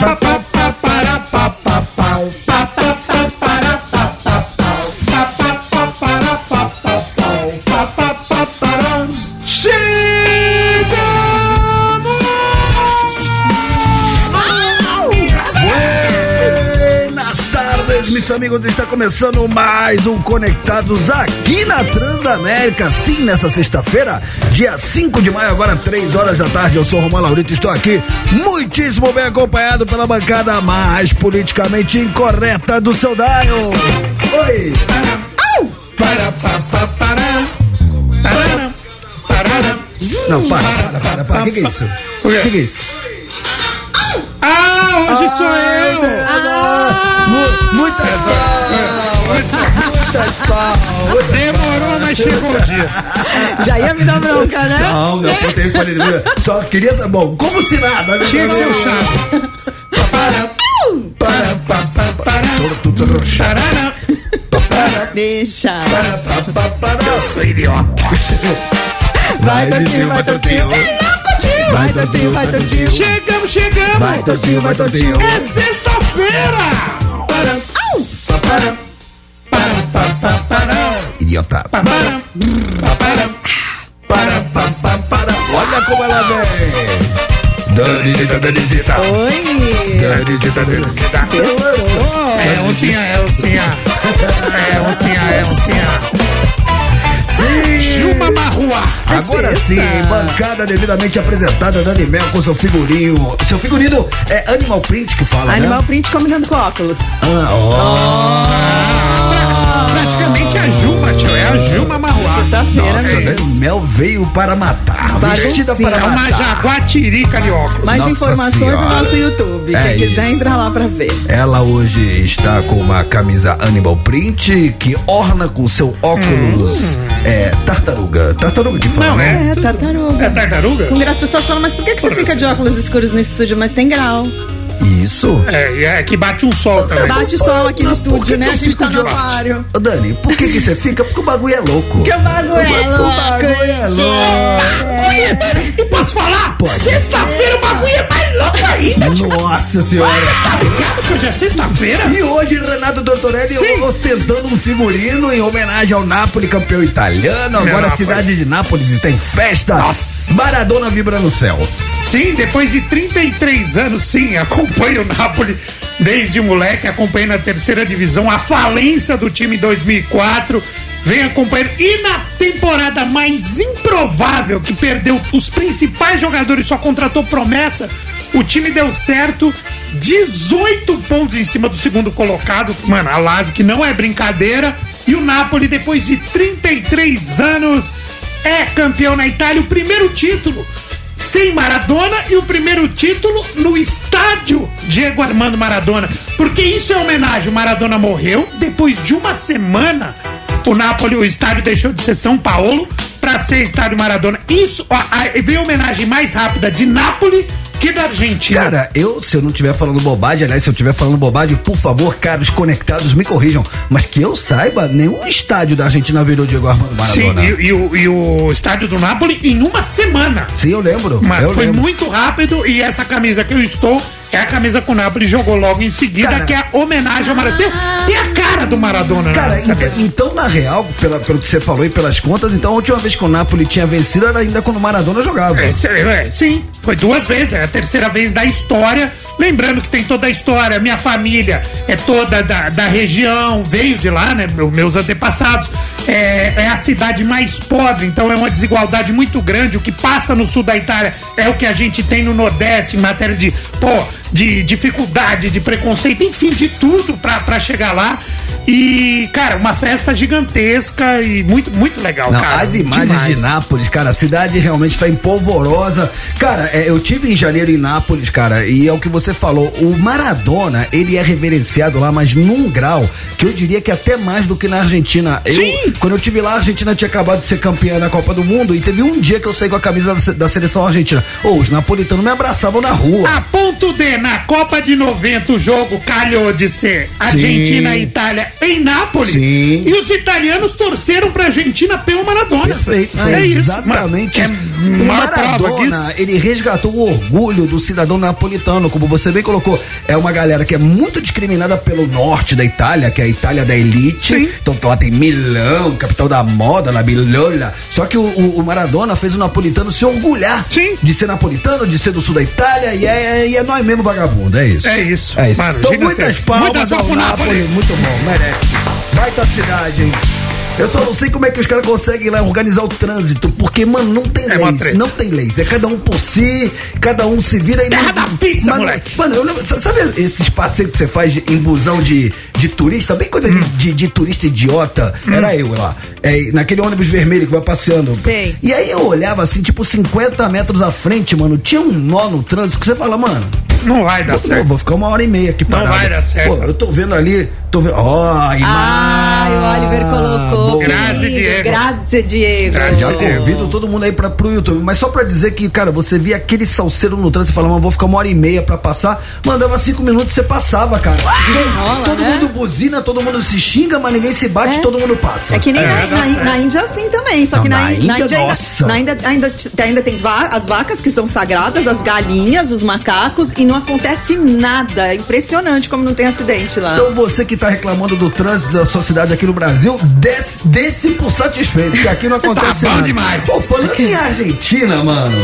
pa, meus amigos. Está começando mais um Conectados aqui na Transamérica. Sim, nessa sexta-feira, dia 5 de maio, agora 3 horas da tarde. Eu sou Romão Laurito. Estou aqui muitíssimo bem acompanhado pela bancada mais politicamente incorreta do seu Daio. Oi! Para, pa, pa, para, para, para. Não, para, para, para, para. O que, que é isso? O O que, que é isso? Ah, hoje sou Ai, eu! Deus, mu- Muita Muita saúde. Demorou, mas chegou o dia. Já ia me dar bronca, né? Não, não apontei e falei, só queria saber, bom, como se nada, né? Tinha que ser o Chaves. Para, para, para, para, Para, tudo, tudo roxado. tarara. Deixa. Para. Sou idiota. Vai, Totinho, vai, Totinho. Vai, Totinho, vai, Totinho. Chegamos, chegamos! Vai, Totinho, vai, Totinho. É sexta-feira! Idiota. Olha como ela vem. Danisita, Danisita. Oi. Danisita, Danisita. É oncinha, é oncinha. É oncinha, é oncinha. Sim. Chuma marrua. Agora sim, bancada devidamente apresentada, Dani Mel com seu figurinho. Seu figurino é Animal Print que fala, Animal né? print combinando com óculos. Ah, ó. Praticamente a Juma, tio. É a Juma marruá. Sexta-feira Nossa, mesmo. Dani Mel veio para matar, vestida para É uma matar. jaguatirica de óculos. Mais Nossa informações Senhora. no nosso YouTube. É Quem quiser isso. entra lá pra ver. Ela hoje está com uma camisa Animal Print que orna com seu óculos é, tartaruga. Tartaruga que fala, Não, né? É, tartaruga. É tartaruga? Com graça, as pessoas falam, mas por que, que você fica de óculos escuros no estúdio? Mas tem grau. Isso. É, é que bate um sol também. Bate sol aqui no estúdio, né? que A gente fico tá no aquário. Ô, Dani, por que que você fica? Porque o bagulho é louco. Que o bagulho é O bagulho é louco. E posso falar? Pode. Sexta-feira o bagulho é mais louco ainda, tio. Nossa senhora. Tá ligado que hoje é sexta-feira? E hoje, Renato Tortorelli Sim. ostentando um figurino em homenagem ao Napoli, campeão italiano. Agora a cidade de Nápoles está em festa. Nossa. Maradona vibra no céu. Sim, depois de 33 anos, sim, acompanho o Napoli desde moleque, acompanhei na terceira divisão a falência do time em 2004. Vem acompanhando. E na temporada mais improvável, que perdeu os principais jogadores, só contratou promessa, o time deu certo. 18 pontos em cima do segundo colocado. Mano, a Lazio, que não é brincadeira. E o Napoli, depois de 33 anos, é campeão na Itália. O primeiro título sem Maradona e o primeiro título no estádio Diego Armando Maradona. Porque isso é homenagem. O Maradona morreu. Depois de uma semana, o Napoli, o estádio deixou de ser São Paulo para ser estádio Maradona. Isso, ó, veio a homenagem mais rápida de Nápoles que da Argentina. Cara, eu, se eu não estiver falando bobagem, aliás, se eu estiver falando bobagem, por favor, caros conectados, me corrijam. Mas que eu saiba, nenhum estádio da Argentina virou Diego Armando Sim, Maradona. e, e o, e o estádio do Napoli em uma semana. Sim, eu lembro. Mas eu foi lembro. muito rápido e essa camisa que eu estou é a camisa que o Napoli jogou logo em seguida, Cara- que é a homenagem ao Maradona. Tem, tem a cara do Maradona, Cara, né? então, então, na real, pela- pelo que você falou e pelas contas, então a última vez que o Napoli tinha vencido era ainda quando o Maradona jogava. É, é, sim, foi duas vezes, é a terceira vez da história. Lembrando que tem toda a história, minha família é toda da, da região, veio de lá, né? meu- Meus antepassados. É, é a cidade mais pobre, então é uma desigualdade muito grande. O que passa no sul da Itália é o que a gente tem no Nordeste em matéria de, pô, de dificuldade, de preconceito, enfim, de tudo pra, pra chegar lá. E, cara, uma festa gigantesca e muito, muito legal, Não, cara. as imagens demais. de Nápoles, cara, a cidade realmente está empolvorosa. Cara, é, eu tive em janeiro em Nápoles, cara, e é o que você falou. O Maradona, ele é reverenciado lá, mas num grau que eu diria que até mais do que na Argentina. Eu, Sim. Quando eu tive lá, a Argentina tinha acabado de ser campeã da Copa do Mundo e teve um dia que eu saí com a camisa da, da seleção argentina. Ô, os napolitanos me abraçavam na rua. A ponto de, na Copa de 90 o jogo calhou de ser Argentina e Itália em Nápoles. Sim. E os italianos torceram pra Argentina pelo Maradona. Perfeito, foi é isso. exatamente. É o maior prova disso. Maradona, ele resgatou o orgulho do cidadão napolitano, como você bem colocou. É uma galera que é muito discriminada pelo norte da Itália, que é a Itália da elite. Sim. Então lá tem Milão, capital da moda, na Bilola. Só que o, o- Maradona fez o napolitano se orgulhar Sim. de ser napolitano, de ser do sul da Itália, e é, e é nós mesmo vagabundo, é isso. É isso. É isso. Mano, então, muitas palmas Muitas ao Napoli. Napoli. Muito bom, merece. Baita cidade, hein? Eu só não sei como é que os caras conseguem lá organizar o trânsito, porque, mano, não tem É leis. Não tem leis. É cada um por si, cada um se vira e. Terra mano, da pizza, mano, moleque. Mano, eu lembro, sabe esses passeios que você faz de- em busão de, de turista? Bem coisa Hum. de, de, de turista idiota. Era eu lá. É, naquele ônibus vermelho que vai passeando. Sei. E aí eu olhava assim, tipo, 50 metros à frente, mano. Tinha um nó no trânsito que você fala, mano. Não vai dar Vou, certo. vou ficar uma hora e meia aqui Não parado. vai dar certo. Pô, eu tô vendo ali, tô vendo. Ó, a imagem. Ai, o Oliver colocou. boa. Querido, Diego. Grazi Diego. Já Diego. convido todo mundo aí pra, pro YouTube. Mas só pra dizer que, cara, você via aquele salseiro no trânsito e falava, vou ficar uma hora e meia pra passar. Mandava cinco minutos e você passava, cara. Todo- rola, todo né? mundo buzina, todo mundo se xinga, mas ninguém se bate, É. todo mundo passa. É que nem É, na, na- na Índia assim também, só Não, que na, na Índia, Índia, ainda, nossa. na Índia ainda, ainda tem va- as vacas que são sagradas, as galinhas, os macacos e não acontece nada. É impressionante como não tem acidente lá. Então você que tá reclamando do trânsito da sua cidade aqui no Brasil, desce, desce por satisfeito, porque aqui não acontece Tá bom nada. demais. Pô, falando em Argentina, mano.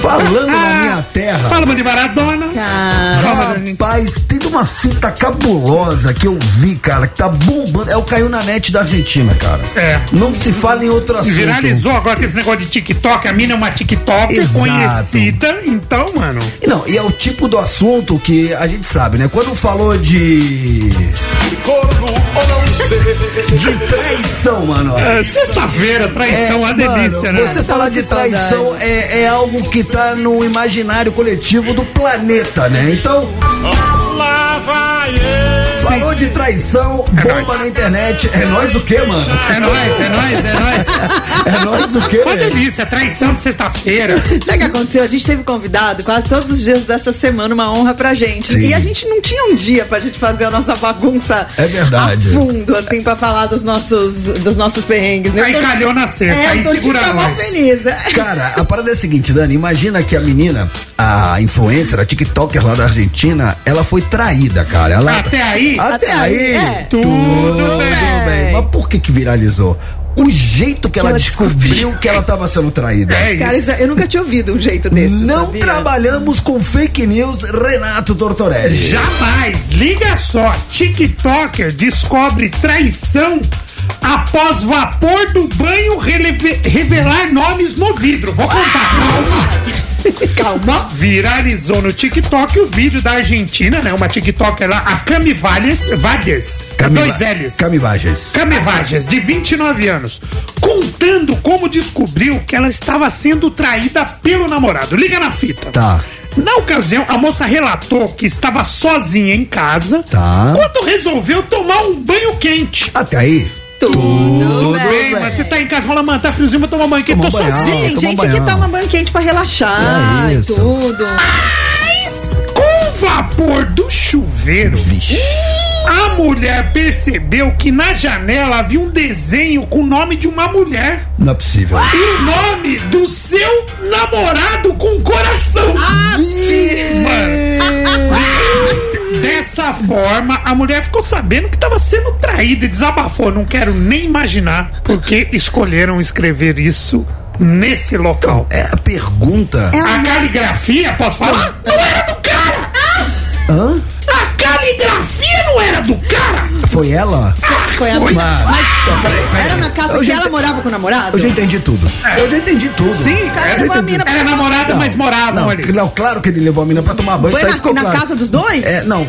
Falando na minha terra. Falamos de Maradona. Cara, Rapaz, teve uma fita cabulosa que eu vi, cara, que tá bombando. É o caiu na net da Argentina, cara. É. Não se fala em outro assunto. Viralizou agora com esse negócio de TikTok. A mina é uma TikTok Exato. conhecida. Então, mano. E não, e é o tipo do assunto que a gente sabe, né? Quando falou de. De traição, mano. é, Sexta-feira, traição, a delícia, É, mano, né? Você falar de traição é, é algo que tá no imaginário coletivo do planeta, né? Então, falou de traição, É bomba nóis. na internet. É nós o quê, mano? É nóis, é nóis, é nóis. É nós o quê? Uma delícia, traição de sexta-feira. Sabe o que aconteceu? A gente teve convidado quase todos os dias dessa semana, uma honra pra gente. Sim. E a gente não tinha um dia pra gente fazer a nossa bagunça É verdade. a fundo, assim, pra falar dos nossos, dos nossos perrengues. né? Aí Eu tô- calhou na sexta, É, aí eu de segura cama nós. feliz. Cara, a parada é a seguinte, Dani. Imagina que a menina, a influencer, a TikToker lá da Argentina, ela foi traída, cara. Ela, Até aí, Até, Até aí, aí, é. Tudo bem. Mas por que que viralizou? O jeito que ela ela descobriu que ela tava sendo traída. é Cara, isso. eu nunca tinha ouvido um jeito desse. Não sabia? trabalhamos com fake news, Renato Tortorelli. Jamais. Liga só. TikToker descobre traição após vapor do banho revelar nomes no vidro. Vou contar, calma. Calma. Viralizou no TikTok o vídeo da Argentina, né? Uma TikToker lá, a Cami Valles, Valles, dois L's. Camivagens. Camevages, de 29 anos, contando como descobriu que ela estava sendo traída pelo namorado. Liga na fita. Tá. Na ocasião, a moça relatou que estava sozinha em casa Tá. quando resolveu tomar um banho quente. Até aí. Tudo, Tudo bem. Bem, mas você tá em casa, fala, mano, tá friozinho, vou tomar banho quente, tô Toma banhão. sozinho. Tem gente banhão. que toma banho quente pra relaxar É e isso. tudo. Mas, com o vapor do chuveiro, Vixe. a mulher percebeu que na janela havia um desenho com o nome de uma mulher. Não é possível. E o nome do seu namorado com coração. Mano. Dessa forma, a mulher ficou sabendo que estava sendo traída e desabafou. Não quero nem imaginar porque escolheram escrever isso nesse local. É a pergunta. A caligrafia, posso falar? Não era cara! Hã? A caligrafia não era do cara! Foi ela? Foi a Foi. Mas, então, peraí, peraí. Era na casa Eu que ela morava com o namorado? Eu já entendi tudo. Eu já entendi tudo. Sim, Cara, era, levou a mina era namorada, mas moravam não, ali. Não, claro que ele levou a mina pra tomar banho, Foi na, ficou na claro. casa dos dois? É, não.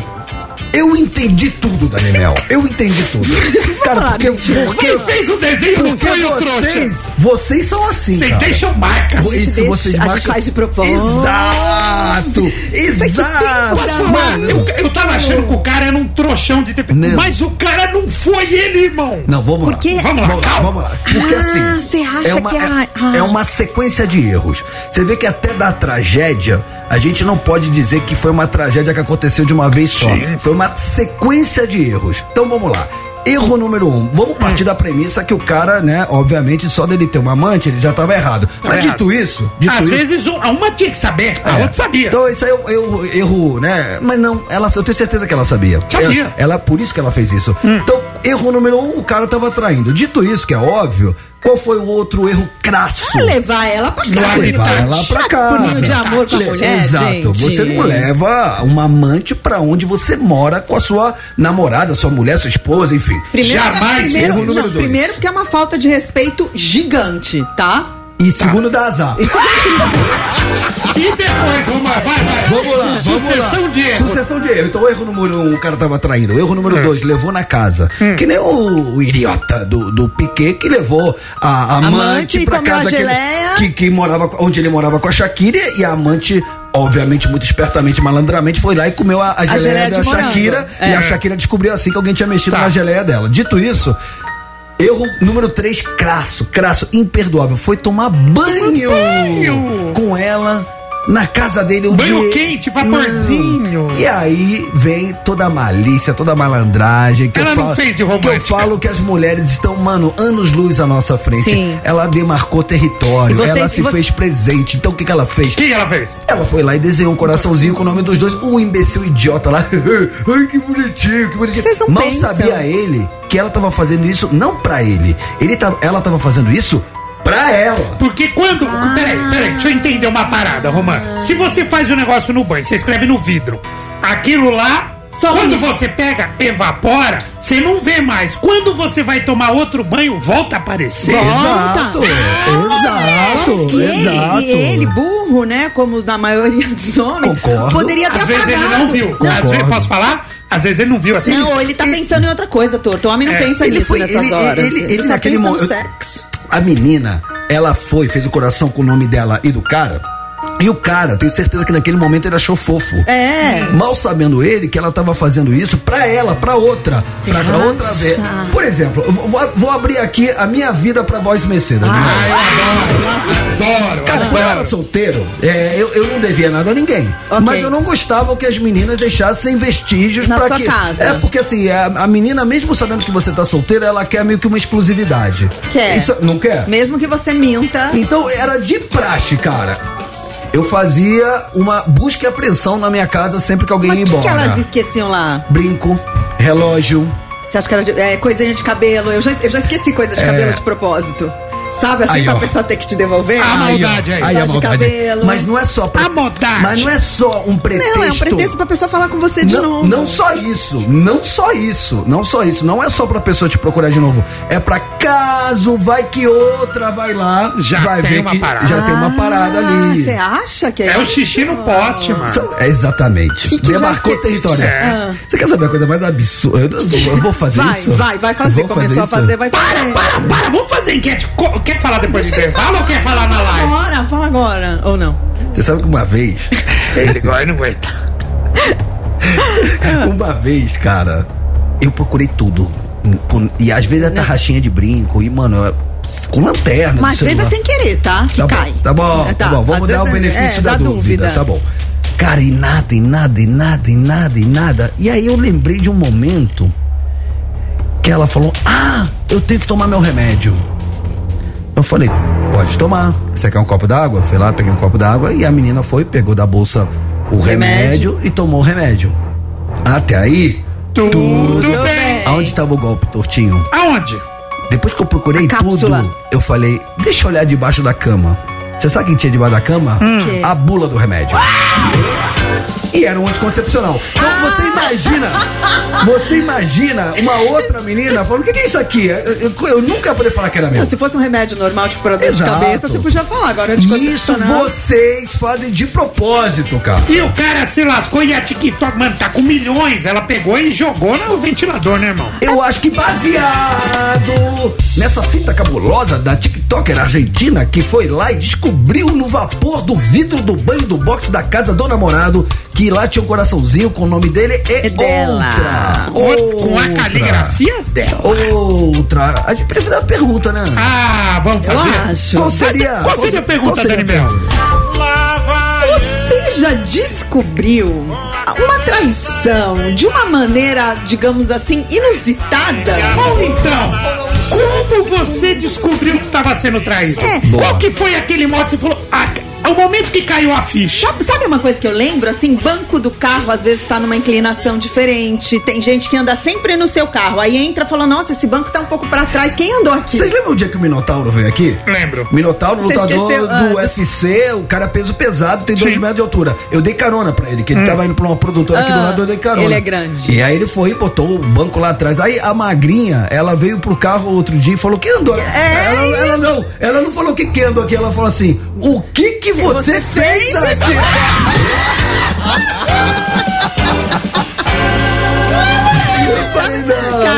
Eu entendi tudo, Dani Mel. Eu entendi tudo. Cara, porque, porque, Quem fez o desenho não porque foi o trouxa. vocês, vocês são assim, Vocês cara. deixam marcas. gente Isso, deixa- vocês a gente marcam- faz de propósito. Exato! Exato! Falar? Eu, eu tava achando que o cara era um trouxão de. Não. Mas o cara não foi ele, irmão. Não, vamos Por quê? lá. Vamos lá, vamos lá, calma. vamos lá. Porque Ah, assim. você acha é uma, que é, a- ah. é uma sequência de erros. Você vê que até da tragédia, a gente não pode dizer que foi uma tragédia que aconteceu de uma vez só. Sim. Foi uma sequência de erros. Então vamos lá. Erro número um. Vamos Hum. partir da premissa que o cara, né, obviamente, só dele ter uma amante, ele já tava errado. Mas errado. dito isso, dito Às isso, vezes um- uma tinha que saber, a é. outra sabia. Então isso aí é um erro, erro, né? Mas não, ela, eu tenho certeza que ela sabia. Sabia. Hum. Ela, ela- por isso que ela fez isso. Então, erro número um, o cara tava traindo. Dito isso, que é óbvio, qual foi o outro erro crasso? Ah, levar ela pra casa. Levar ela pra casa. Puninho de amor com a Le- mulher, Exato. gente. Você não leva uma amante pra onde você mora com a sua namorada, sua mulher, sua esposa, enfim. Primeiro, Jamais primeiro, erro número não, dois. primeiro porque é uma falta de respeito gigante, tá? E segundo, dá azar. E depois, vamos lá, vai, vai. Vamos lá, vamos Sucessão lá. de erros. Sucessão de erro. Então, o erro número um, o cara tava traindo. O erro número Hum. dois, levou na casa. Que nem o, o idiota do, do Piquet que levou a amante, Amante, pra casa a que, ele- geleia. que, que morava, onde ele morava com a Shakira e a amante. Obviamente, muito espertamente, malandramente, foi lá e comeu a, a, geleia, geleia da. Shakira. E É. a Shakira descobriu assim que alguém tinha mexido Tá. na geleia dela. Dito isso, erro número 3, crasso, crasso, imperdoável. Foi tomar banho, Banho. com ela na casa dele. onde- Banho quente, vaporzinho. Não. E aí vem toda a malícia, toda a malandragem. Que Ela eu não falo, fez de Que eu romântica. falo que as mulheres estão, mano, anos luz à nossa frente. Sim. Ela demarcou território, E vocês- ela se e vo- fez presente. Então o que, que ela fez? O que ela fez? Ela foi lá e desenhou um coraçãozinho com o nome dos dois. Um imbecil idiota lá. Ai, que bonitinho, que bonitinho. Vocês não Mal pensam. sabia ele que ela tava fazendo isso não pra ele. ele tá, ela tava fazendo isso pra ela. Porque quando. Peraí, peraí, deixa eu entender uma parada, Romã. Se você faz o negócio no banho, você escreve no vidro. Aquilo lá. Some. Quando você pega, evapora, você não vê mais. Quando você vai tomar outro banho, volta a aparecer. Exato, exato, E ele, exato. e ele, burro, né? Como na maioria dos homens, Concordo. poderia ter Às vezes ele apagado. não viu. Às vezes, posso falar? Às vezes ele não viu assim. Não, ele tá pensando em outra coisa, Torto. O homem não É, pensa ele nisso foi- nessas ele- horas. ele- ele só naquele pensa no momento- sexo. A menina, ela foi, fez o coração com o nome dela e do cara. E o cara, tenho certeza que naquele momento ele achou fofo. É. Mal sabendo ele que ela tava fazendo isso pra ela, pra outra. Você Pra, pra outra vez. Por exemplo, eu vou, vou abrir aqui a minha vida pra voz Mercedes. Adoro. Cara, quando eu era solteiro, é, eu, eu não devia nada a ninguém. Ok. Mas eu não gostava que as meninas deixassem vestígios Na pra sua que. casa. É porque assim, a, a menina, mesmo sabendo que você tá solteira, ela quer meio que uma exclusividade. Quer. Isso, não quer? Mesmo que você minta. Então era de praxe, cara. Eu fazia uma busca e apreensão na minha casa sempre que alguém Mas ia o que, embora. elas esqueciam lá? Brinco, relógio. Você acha que era de, é, coisinha de cabelo? Eu já, eu já esqueci coisa de É. cabelo de propósito. Sabe assim, Aí, pra ó. pessoa ter que te devolver? A maldade aí. Aí a de maldade. cabelo. Mas não é só pra. A maldade. Mas não é só um pretexto. Não, é um pretexto pra pessoa falar com você de não, novo. não só isso, não só isso, não só isso, não é só pra pessoa te procurar de novo, é pra caso vai que outra vai lá, Já vai tem ver uma que parada. já tem uma parada ali. Você acha que é É o xixi no poste, mano. É exatamente. Que que já Demarcou esque- território. É. Você quer saber a coisa mais absurda? Eu, eu vou fazer Vai, isso? vai, vai fazer. Eu vou Começou a isso? fazer, vai Para, fazer. para, para. Vamos fazer enquete. Co- Quer falar depois Deixa de ele intervalo ou quer falar na live? Agora, fala agora. Ou não? Você sabe que uma vez, Ele agora não aguenta. uma vez, cara, eu procurei tudo. E às vezes é tarraxinha de brinco, e, mano, é- com lanterna. do Mas às vezes é sem querer, tá? Que tá cai. Bom, tá bom, É, tá, bom. Vamos Às dar o é- benefício é, da dúvida. Tá bom. Cara, e nada, e nada, e nada, e nada, e nada. E aí eu lembrei de um momento que ela falou: Ah, eu tenho que tomar meu remédio. Eu falei, pode tomar. Você quer um copo d'água? Fui lá, peguei um copo d'água e a menina foi, pegou da bolsa o remédio, Remédio. e tomou o remédio. Até aí, Tudo, Tudo bem. aonde estava o golpe, tortinho? Aonde? Depois que eu procurei tudo, eu falei, deixa eu olhar debaixo da cama. Você sabe quem tinha debaixo da cama? Quê? A bula do remédio. E era um anticoncepcional. Então Ah! você imagina. Você imagina uma outra menina falando: o que, que é isso aqui? Eu, eu- eu nunca ia poder falar que era meu. Se fosse um remédio normal, tipo pra dor de Exato. cabeça, você podia falar. Agora de Isso vocês fazem de propósito, cara. E o cara se lascou e a TikTok, mano, tá com milhões. Ela pegou e jogou no ventilador, né, irmão? Eu acho que baseado nessa fita cabulosa da TikToker argentina que foi lá e descobriu no vapor do vidro do banho do box da casa do namorado que lá tinha um coraçãozinho com o nome dele e É dela. outra. Com a outra, caligrafia dela. Outra. A gente precisa fazer uma pergunta, né? Ah, vamos Eu fazer. acho. Qual seria? Qual seria a pergunta, qual seria Dani a Mel? pergunta? Você já descobriu uma traição de uma maneira, digamos assim, inusitada? Ou então, como você descobriu que estava sendo traído? É. Qual que foi aquele modo que você falou? Ah, é o momento que caiu a ficha. Sabe, sabe uma coisa que eu lembro? Assim, banco do carro às vezes tá numa inclinação diferente. Tem gente que anda sempre no seu carro. Aí entra e fala: Nossa, esse banco tá um pouco pra trás. Quem andou aqui? Vocês lembram o dia que o Minotauro veio aqui? Lembro. Minotauro, lutador esqueceu, do ah. UFC, o cara peso pesado, tem dois Sim. metros de altura. Eu dei carona pra ele, que ele tava indo pra uma produtora aqui do Ah, lado, eu dei carona. ele é grande. E aí ele foi e botou o banco lá atrás. Aí a magrinha, ela veio pro carro outro dia e falou, quem andou? É ela, ela não, ela não falou que quem andou aqui, ela falou assim, o que que você, você fez fez aqui?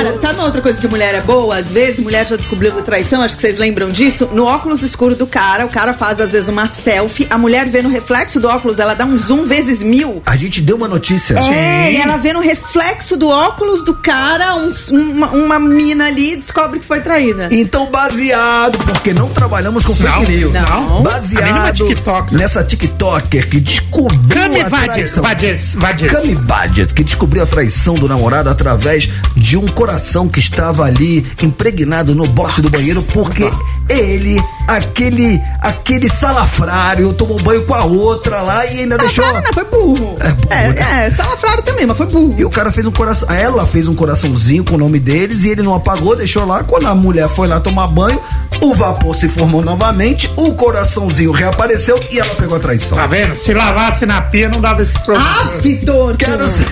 Cara, sabe uma outra coisa que mulher é boa? Às vezes, mulher já descobriu traição, acho que vocês lembram disso. No óculos escuro do cara, o cara faz às vezes uma selfie, a mulher vê no reflexo do óculos, ela dá um zoom vezes mil. A gente deu uma notícia. É, e ela vê no reflexo do óculos do cara um- uma, uma mina ali e descobre que foi traída. Então, baseado, porque não trabalhamos com fake Não, news. não. Baseado TikToker. nessa TikToker que descobriu Cami a Vades. Vades, Vades. Cami Badges, que descobriu a traição do namorado através de um coração que estava ali impregnado no boxe do banheiro, porque ele, aquele, aquele salafrário, tomou banho com a outra lá e ainda deixou. Não, foi burro. É, burro, É, né? é, salafrário também, mas foi burro. E o cara fez um coração. Ela fez um coraçãozinho com o nome deles e ele não apagou, deixou lá. Quando a mulher foi lá tomar banho, o vapor se formou novamente, o coraçãozinho reapareceu e ela pegou a traição. Tá vendo? Se lavasse na pia, não dava esses problemas. Ah, Vitor! Quero ser.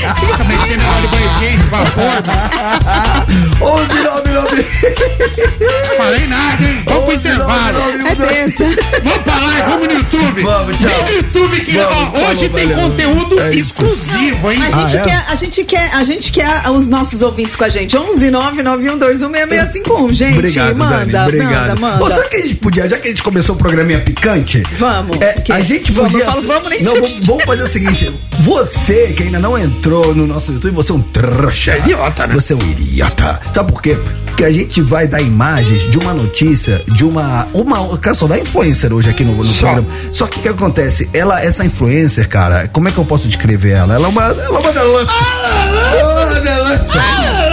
Tá vapor. 11 Falei nada, hein? Vamos pro intervalo. É sexta. Vamos pra lá, vamos no YouTube. Vamos, tchau. Vem no YouTube que Vamos, ó, hoje tem valeu. conteúdo É exclusivo, hein? A gente, Ah, é? quer, a gente quer, a gente quer os nossos ouvintes com a gente. 11 991216651, gente. Obrigado, manda, Dani. Obrigado. manda, manda. Ô, sabe que a gente podia, já que a gente começou o programinha picante? Vamos. É, Que? a gente Vamos, podia. eu falo vamos, nem não, vamos, vamos fazer o seguinte: você que ainda não entrou no nosso YouTube, você é um trouxa. Idiota, né? Você é um idiota. Sabe por quê? Porque a gente vai dar imagens de uma notícia, de uma. uma cara, só dá influencer hoje aqui no, no Só. programa. Só que o que acontece? Ela, essa influencer, cara, como é que eu posso descrever ela? Ela é uma. Ela é uma delância. Ela é delância.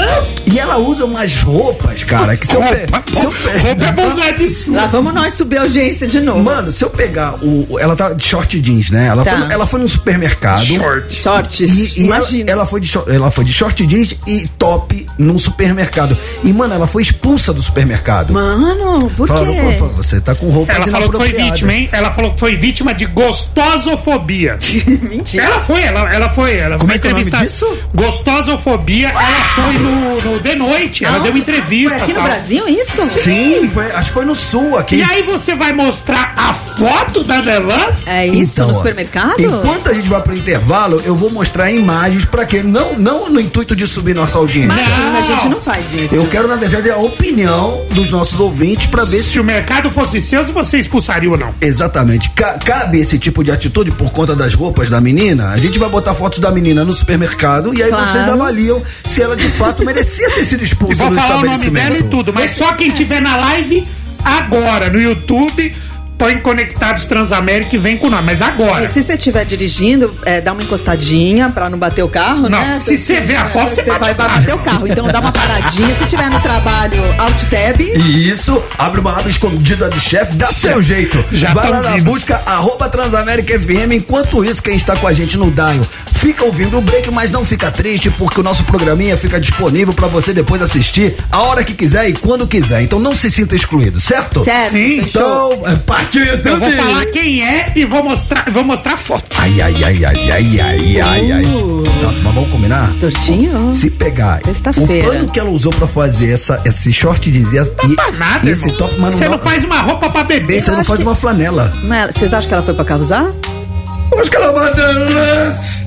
E ela usa umas roupas, cara, que se eu, pe- Roupa, se eu pe- roupa é bondade sua. Lá vamos nós subir a audiência de novo. Mano, se eu pegar o. Ela tá de short jeans, né? Ela, Tá. foi, ela foi num supermercado. Short. Shorts. E, e ela, Imagina. ela foi de short, ela foi de short jeans e top num supermercado. E, mano, ela foi expulsa do supermercado. Mano, por Falaram, quê? pô, você tá com roupa Ela falou que foi vítima, hein? Ela falou que foi vítima de gostosofobia. Mentira. Ela foi, ela, ela foi. Ela Como foi é que é o nome disso? Gostosofobia, ela foi no, no The Noite. Ela deu entrevista. Foi aqui no tal. Brasil isso? Sim, foi, acho que foi no sul aqui. E aí você vai mostrar a foto da Delan? É isso, Então, no ó, supermercado? Enquanto a gente vai pro intervalo, eu vou mostrar imagens pra quê? Não, não no intuito de subir nossa audiência. Não. a gente não faz isso. Eu quero, na verdade, a opinião dos nossos ouvintes pra ver se Se o mercado fosse seu, se você expulsaria ou não. Exatamente. Ca- cabe esse tipo de atitude por conta das roupas da menina? A gente vai botar fotos da menina no supermercado e aí Claro. vocês avaliam se ela de fato merecia ter sido E expulsa vou do falar o nome dela e tudo, mas só quem tiver na live agora no YouTube, põe Conectados Transamérica e vem com nós. Mas agora. E se você estiver dirigindo, é, dá uma encostadinha pra não bater o carro, Não, né? se você vê a foto, você bate vai o carro. bater o carro. Então dá uma paradinha. Se tiver no trabalho, alt tab. E isso, abre uma aba escondida do chefe, dá seu jeito. já Vai lá na vindo. busca, arroba Transamérica FM. Enquanto isso, quem está com a gente no Daio fica ouvindo o break, mas não fica triste, porque o nosso programinha fica disponível pra você depois assistir a hora que quiser e quando quiser. Então não se sinta excluído, certo? Certo, Sim. Então, é, partiu YouTube. Eu vou falar quem é e vou mostrar, vou mostrar a foto. Ai, ai, ai, ai, ai, ai, ai, ai. Uh. Nossa, mas vamos combinar? Tortinho? Se pegar o pano que ela usou pra fazer essa, esse short de e, Pra nada, e esse irmão. top, mas Você não, não faz uma roupa pra beber. você não faz que- uma flanela. Mas vocês acham que ela foi pra causar? Eu acho que ela vai né?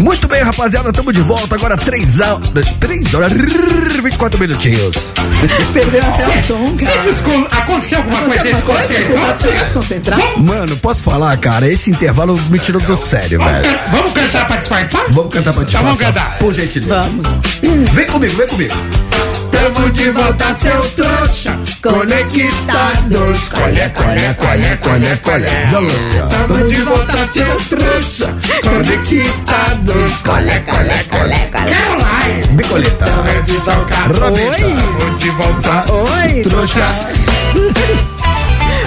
Muito bem, rapaziada, estamos de volta agora, 3 horas, 3 horas, 24 minutinhos. Perdeu até o tom, Se cara. descon- aconteceu alguma Alguma coisa? Você desconcentrado? Mano, posso falar, cara, esse intervalo me tirou do sério, vamos, velho. can- vamos cantar pra disfarçar? Vamos cantar pra te Então vamos cantar. Por gentileza. Vamos. Vem comigo, vem comigo. Tamo de volta, seu trouxa. Conectados. Colhe, colhe, colhe, colhe, colhe. Tamo de volta, seu trouxa. Conectados. Colhe, colhe, colhe. Caroline. Bicoleta. É de tocar. Rabeta. Tamo de volta. Oi. Trouxa.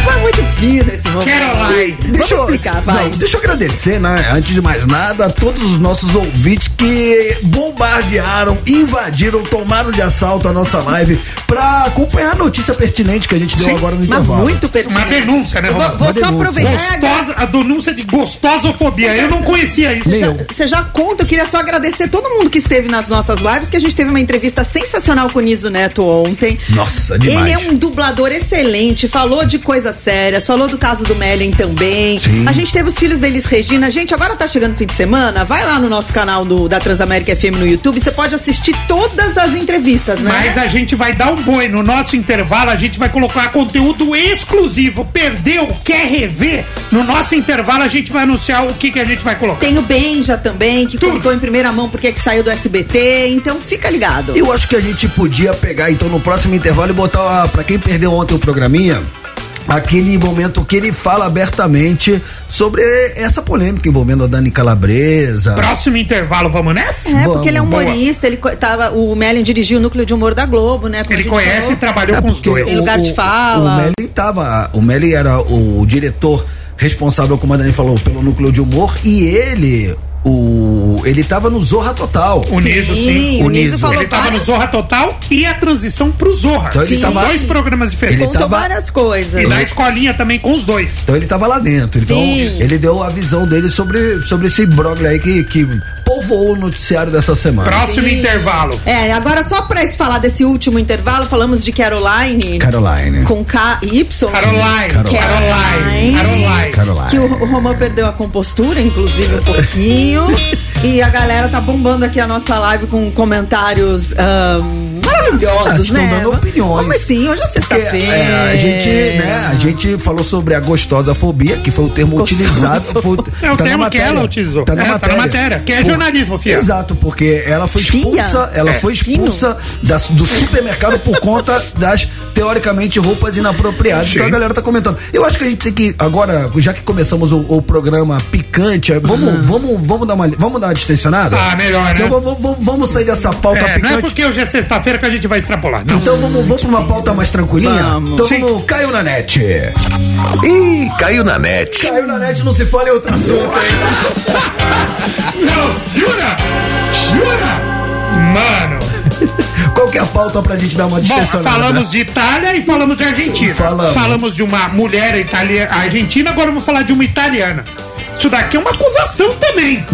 Foi muito fino Caroline. Vamos explicar, vai. Não, deixa eu agradecer, né? Antes de mais nada, a todos os nossos ouvintes que bombardearam, invadiram, tomaram de assalto a nossa live pra acompanhar a notícia pertinente que a gente deu Sim, agora no Mas intervalo. muito pertinente. Uma denúncia, né, Eu vou, vou só aproveitar. Gostosa, a denúncia de gostosofobia. Eu não conhecia isso. Eu. Você já conta, eu queria só agradecer todo mundo que esteve nas nossas lives, que a gente teve uma entrevista sensacional com o Niso Neto ontem. Nossa, demais. Ele é um dublador excelente, falou de coisas sérias, falou do caso do Mellen também. Sim. A gente teve os filhos deles, Regina. Gente, agora tá chegando o fim de semana, vai lá no nosso canal do, da Transamérica FM no YouTube, você pode assistir todas as entrevistas, né? Mas a gente vai dar um boi. No nosso intervalo, a gente vai colocar conteúdo exclusivo. Perdeu? Quer rever? No nosso intervalo, a gente vai anunciar o que, que a gente vai colocar. Tem o Benja também, que Tudo. contou em primeira mão porque que saiu do SBT, então fica ligado. Eu acho que a gente podia pegar, então, no próximo intervalo e botar, pra quem perdeu ontem o programinha, aquele momento que ele fala abertamente sobre essa polêmica envolvendo a Dani Calabresa. Próximo intervalo, vamos nessa? É, porque ele é Boa. humorista, ele tava, o Mellen dirigiu o núcleo de humor da Globo, né? Ele conhece falou. e trabalhou É com os dois. Tem lugar de fala. O Melly tava. O Melly era o diretor responsável, como a Dani falou, pelo núcleo de humor e ele. O, ele tava no Zorra Total. O Niso, sim. o O Niso Niso. falou Ele tava no várias- Zorra Total e a transição pro Zorra. Então ele São tava- dois programas diferentes. Ele contou tava- várias coisas. E da escolinha também com os dois. Então ele tava lá dentro. Então Sim. ele deu a visão dele sobre, sobre esse brogle aí que, que povoou o noticiário dessa semana. Próximo Sim. intervalo. É, agora só pra se falar desse último intervalo, falamos de Caroline. Caroline. Com K-Y. Caroline. Caroline. Caroline. Caroline. Caroline. Que o, o Romão perdeu a compostura, inclusive, um pouquinho. e a galera tá bombando aqui a nossa live com comentários ahn, maravilhosos, Estão né? dando opiniões. Mas sim, hoje é Porque, sexta-feira. é, a gente, né, a gente falou sobre a gostosa fobia, que foi o termo utilizado. Foi, É o tá na termo que matéria. ela utilizou. Tá na É, tá na matéria. matéria, que é jornalismo, fia. Exato, porque ela foi Fia? expulsa, ela É. foi expulsa das- do supermercado por conta das, teoricamente, roupas inapropriadas. Sim. Então a galera tá comentando. Eu acho que a gente tem que, agora, já que começamos o, o programa picante, vamos, vamos, vamos, dar uma, vamos dar uma distensionada? Ah, melhor, né? Então vamos, vamos, vamos sair dessa pauta É, não picante. é porque hoje é sexta-feira que a gente vai extrapolar. Não. Então vamos, vamos pra uma pauta mais tranquilinha? Vamos. Então Sim. vamos, caiu na net. Ih, caiu na net. Caiu na net, não se fala em outro assunto? Não, jura? Jura? Mano. Qual que é a pauta pra gente dar uma Bom, distensionada? falamos de Itália e falamos de Argentina. Falamos. de uma mulher italiana, argentina, agora vamos falar de uma italiana. Isso daqui é uma acusação também.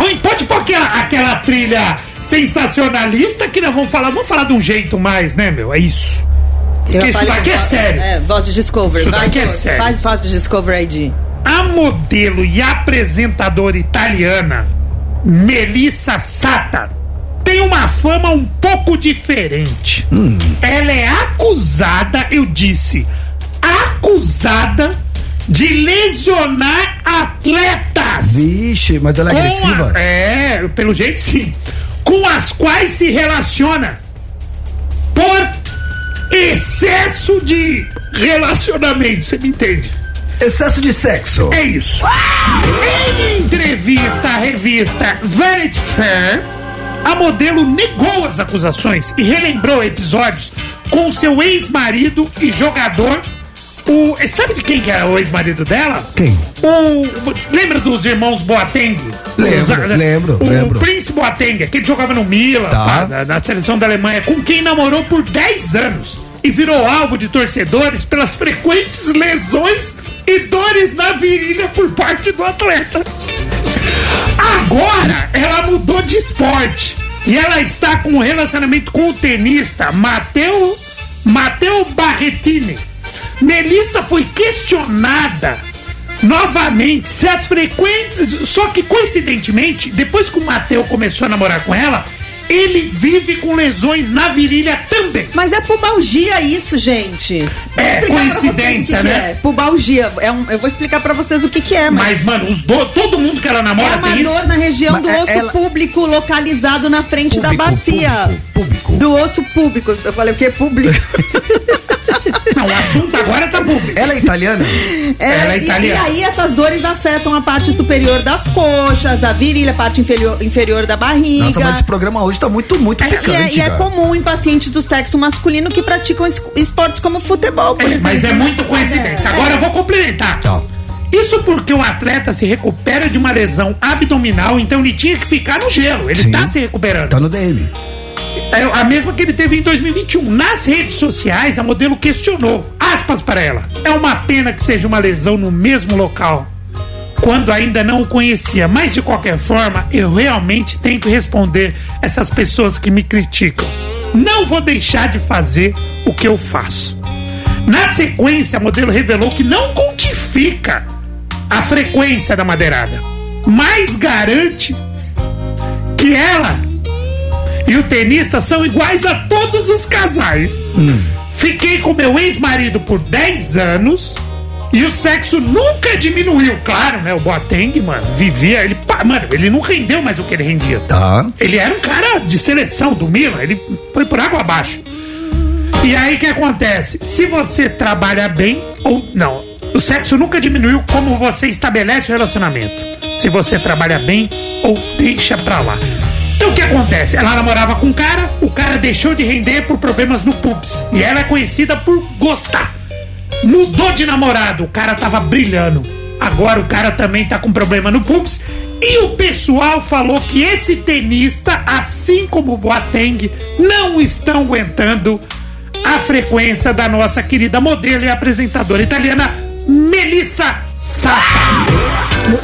Põe, pode pôr aquela, aquela trilha sensacionalista que nós vamos falar. Vamos falar de um jeito mais, né, meu? É isso. Porque isso daqui é sério. É, voz de Discovery. Isso Vai, daqui é sério. Faz voz de Discovery ID. A modelo e apresentadora italiana Melissa Sata tem uma fama um pouco diferente. Ela é acusada, eu disse, acusada de lesionar atletas. Vixe, mas ela é com a- agressiva? é, pelo jeito sim. Com as quais se relaciona por excesso de relacionamento, você me entende? Excesso de sexo. É isso. Em entrevista à revista Vanity Fair, a modelo negou as acusações e relembrou episódios com seu ex-marido e jogador, O, sabe de quem que é o ex-marido dela? Quem? O, lembra dos irmãos Boateng? Lembro, Os- lembro, o lembro. Prince Boateng, aquele que jogava no Milan, Tá. pá, na, na seleção da Alemanha, com quem namorou por 10 anos. E virou alvo de torcedores pelas frequentes lesões e dores na virilha por parte do atleta. Agora ela mudou de esporte e ela está com um relacionamento com o tenista Matteo, Matteo Barretini. Melissa foi questionada novamente se as frequentes. Só que coincidentemente, depois que o Matteo começou a namorar com ela, ele vive com lesões na virilha também. Mas é pubalgia isso, gente. É, coincidência, né? É. Pubalgia. É um, eu vou explicar pra vocês o que, que é, mas. Mas, mano, os do, todo mundo que ela É namora uma tem isso. dor na região Mas do é- osso ela- público localizado na frente da Público, bacia. público, público. Do osso público. Eu falei o que? Público. Não, o assunto agora tá público. Ela é italiana? Ela é e- italiana. E, aí essas dores afetam a parte superior das coxas, a virilha, a parte inferior, inferior da barriga. Nossa, mas esse programa hoje tá muito, muito E é, picante, e é cara. comum em pacientes do sexo masculino que praticam es- esportes como futebol, por É, exemplo. mas é muito coincidência. Agora eu vou complementar. Tá. Isso porque o atleta se recupera de uma lesão abdominal, então ele tinha que ficar no gelo. Ele Sim. tá se recuperando. Tá no DM. É a mesma que ele teve em 2021. Nas redes sociais, a modelo questionou. Aspas para ela. É uma pena que seja uma lesão no mesmo local. Quando ainda não o conhecia. Mas de qualquer forma, eu realmente tenho que responder essas pessoas que me criticam. Não vou deixar de fazer o que eu faço. Na sequência, a modelo revelou que não quantifica a frequência da madeirada, mas garante que ela e o tenista são iguais a todos os casais. Fiquei com meu ex-marido por 10 anos e o sexo nunca diminuiu. Claro, né? O Boateng, mano, vivia. Ele, pá, mano, ele não rendeu mais o que ele rendia. Tá. Ele era um cara de seleção do Milan, ele foi por água abaixo. E aí o que acontece? Se você trabalha bem ou não, o sexo nunca diminuiu como você estabelece o relacionamento. Se você trabalha bem ou deixa pra lá. Então o que acontece? Ela namorava com um cara, o cara deixou de render por problemas no pubs. E ela é conhecida por gostar. Mudou de namorado, o cara tava brilhando. Agora o cara também tá com problema no pubs. E o pessoal falou que esse tenista, assim como o Boateng, não estão aguentando a frequência da nossa querida modelo e apresentadora italiana Melissa Sata.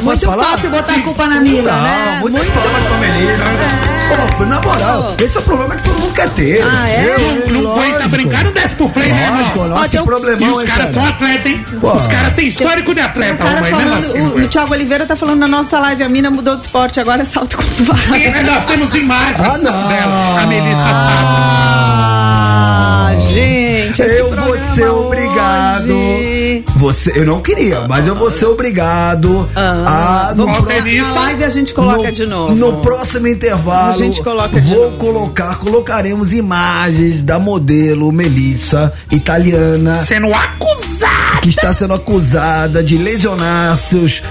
Muito falar? fácil botar a culpa na mina, Não, né? Muito. palmas pra Melissa. Pô, na moral, esse é o problema que todo mundo quer ter. Ah, é? Eu, Não, não aguenta lógico. brincar, não desce pro play, né, Lógico, irmão? nossa, Ó, que tem um- problemão, E os caras são cara? atletas, hein? Pô. Os caras têm histórico de atleta, cara mas mesmo falando, assim. o, o Thiago Oliveira tá falando na nossa live, a mina mudou de esporte, agora é salto com vara. Nós temos imagens Ah, dela, a Melissa Sata. Ah, gente, Eu vou ser obrigado. Você, eu não queria, mas eu vou ser obrigado Ah, a no vamos próximo. Na live a gente coloca no, de novo. No próximo intervalo, A gente coloca de vou novo. colocar, colocaremos imagens da modelo Melissa, italiana, Sendo acusado. que está sendo acusada de lesionar seus,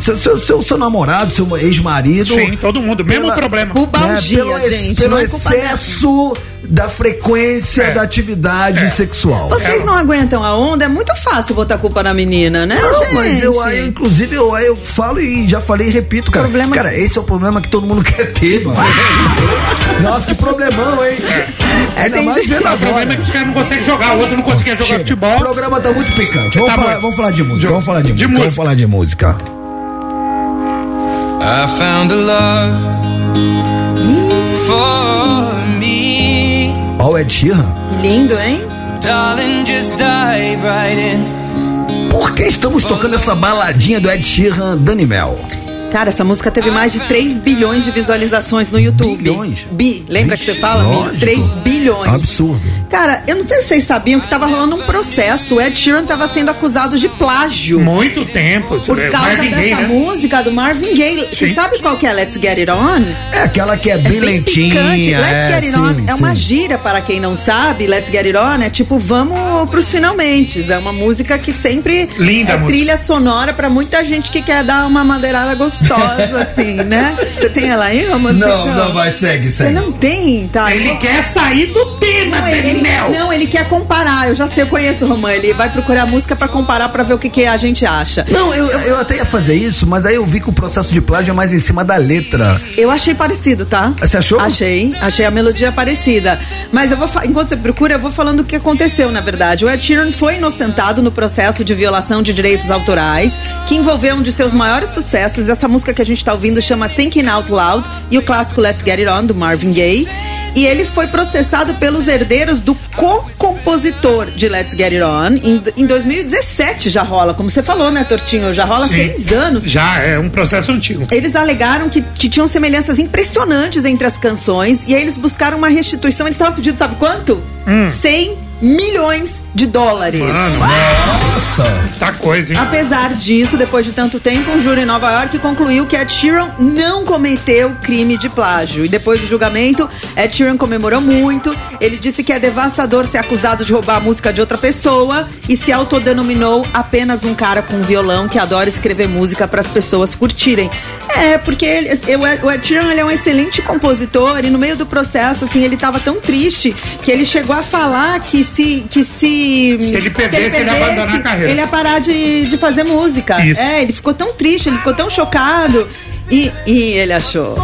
seu, seu, seu, seu namorado, seu ex-marido. Sim, todo mundo, mesmo Pela- problema. Pubalgia, pelo gente. pelo é excesso da frequência É. da atividade É. sexual. Vocês não aguentam a onda? É muito fácil botar a culpa na menina, né, Não, gente? mas eu, eu, inclusive, eu, eu falo e já falei e repito, cara. Problema- Cara, esse é o problema que todo mundo quer ter, mano. Nossa, que problemão, hein? Ainda tem mais gente- vendo O problema é que os caras não conseguem jogar, o outro não conseguia jogar Chega. futebol. O programa tá muito picante. Vamos, Tá falar, vamos falar de música. De- Vamos falar de, de música. música. Vamos falar de música. I found a love for me. Ó, o Ed Sheeran. Que lindo, hein? Darling, just dive right in. Por que estamos tocando essa baladinha do Ed Sheeran, Dani Mel? Cara, essa música teve mais de 3 bilhões de visualizações no YouTube. Bilhões? Bi, lembra que você Vixe, fala? lógico. 3 bilhões. Absurdo. Cara, eu não sei se vocês sabiam que tava rolando um processo. O Ed Sheeran tava sendo acusado de plágio. Muito tempo. Por causa Marvin dessa Gaye, né? música do Marvin Gaye. Você Sim. sabe qual que é Let's Get It On? É aquela que é É bem, bem lentinha. picante. Let's é, Get It sim, On é uma sim. gíria para quem não sabe. Let's Get It On é tipo vamos pros finalmente. É uma música que sempre Linda é a música. trilha sonora pra muita gente que quer dar uma madeirada gostosa assim, né? Você tem ela aí, Romano? Não, não, vai, segue, Você segue. não tem, tá? Ele quer sair do tema, Não ele, Mel. não, ele quer comparar. Eu já sei, eu conheço o Romã. Ele vai procurar música pra comparar pra ver o que, que a gente acha. Não, eu, eu até ia fazer isso, mas aí eu vi que o processo de plágio é mais em cima da letra. Eu achei parecido, tá? Você achou? Achei, achei a melodia parecida. Mas eu vou, enquanto você procura, eu vou falando o que aconteceu, na verdade. O Ed Sheeran foi inocentado no processo de violação de direitos autorais, que envolveu um de seus maiores sucessos. Essa música que a gente tá ouvindo chama Thinking Out Loud e o clássico Let's Get It On, do Marvin Gaye. E ele foi processado pelos herdeiros do co-compositor de Let's Get It On. Em, em 2017 já rola, como você falou, né, Tortinho? Já rola Sim. seis anos. Já é um processo antigo. Eles alegaram que, que tinham semelhanças impressionantes entre as canções e aí eles buscaram uma restituição. Eles estavam pedindo, sabe quanto? 100 milhões de dólares. Mano, Nossa! tá coisa, hein? Apesar disso, depois de tanto tempo, um júri em Nova York concluiu que Ed Sheeran não cometeu crime de plágio. E depois do julgamento, Ed Sheeran comemorou muito. Ele disse que é devastador ser acusado de roubar a música de outra pessoa e se autodenominou apenas um cara com violão que adora escrever música para as pessoas curtirem. É, porque ele- eu- o Ed Sheeran ele é um excelente compositor e no meio do processo, assim, ele tava tão triste que ele chegou a falar que se... Que se, Se ele perdesse, ele ia abandonar a carreira. ele ia parar de, de fazer música. Isso. É, ele ficou tão triste, ele ficou tão chocado. E, e ele achou.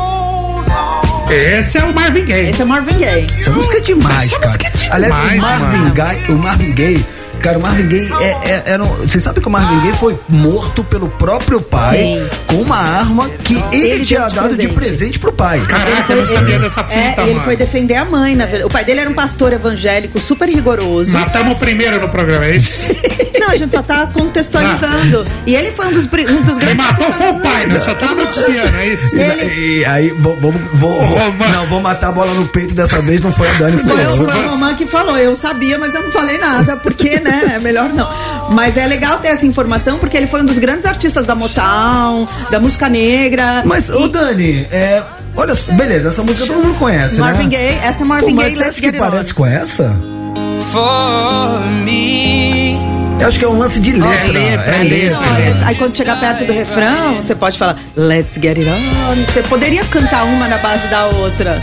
Esse é o Marvin Gaye. Esse é Marvin Gaye. Essa música é demais, Essa cara. música é demais, Aliás, o Marvin. Gaye, o Marvin Gaye, cara, o Marvin Gaye é, é, era um- Você sabe que o Marvin Gaye foi morto pelo próprio pai Sim. com uma arma que ele, Ele tinha deu de dado de presente. presente pro pai. Caraca, eu não sabia dessa fita, é, mano. ele foi defender a mãe, na verdade. O pai dele era um pastor evangélico super rigoroso. Matamos o primeiro no programa, é isso? Não, a gente só tá contextualizando. E ele foi um dos, um dos Quem grandes. matou foi o pai, né? Só estamos noticiando, é isso? E aí, vou, vou, vou- vou- não, vou matar a bola no peito dessa vez, não foi a Dani, foi Foi, eu. foi o Romã que falou. Eu sabia, mas eu não falei nada, porque, né? É melhor não. Mas é legal ter essa informação, porque ele foi um dos grandes artistas da Motown, da música negra. Mas, ô Dani, é, olha, só, beleza, essa música todo mundo conhece, Marvin né? Gaye, essa é Pô, Marvin mas Gaye, você Let's que Get It parece On. com essa? For me. Eu acho que é um lance de letra. letra, é é letra. Não, aí, aí quando chegar perto do refrão, você pode falar Let's get it on. Você poderia cantar uma na base da outra.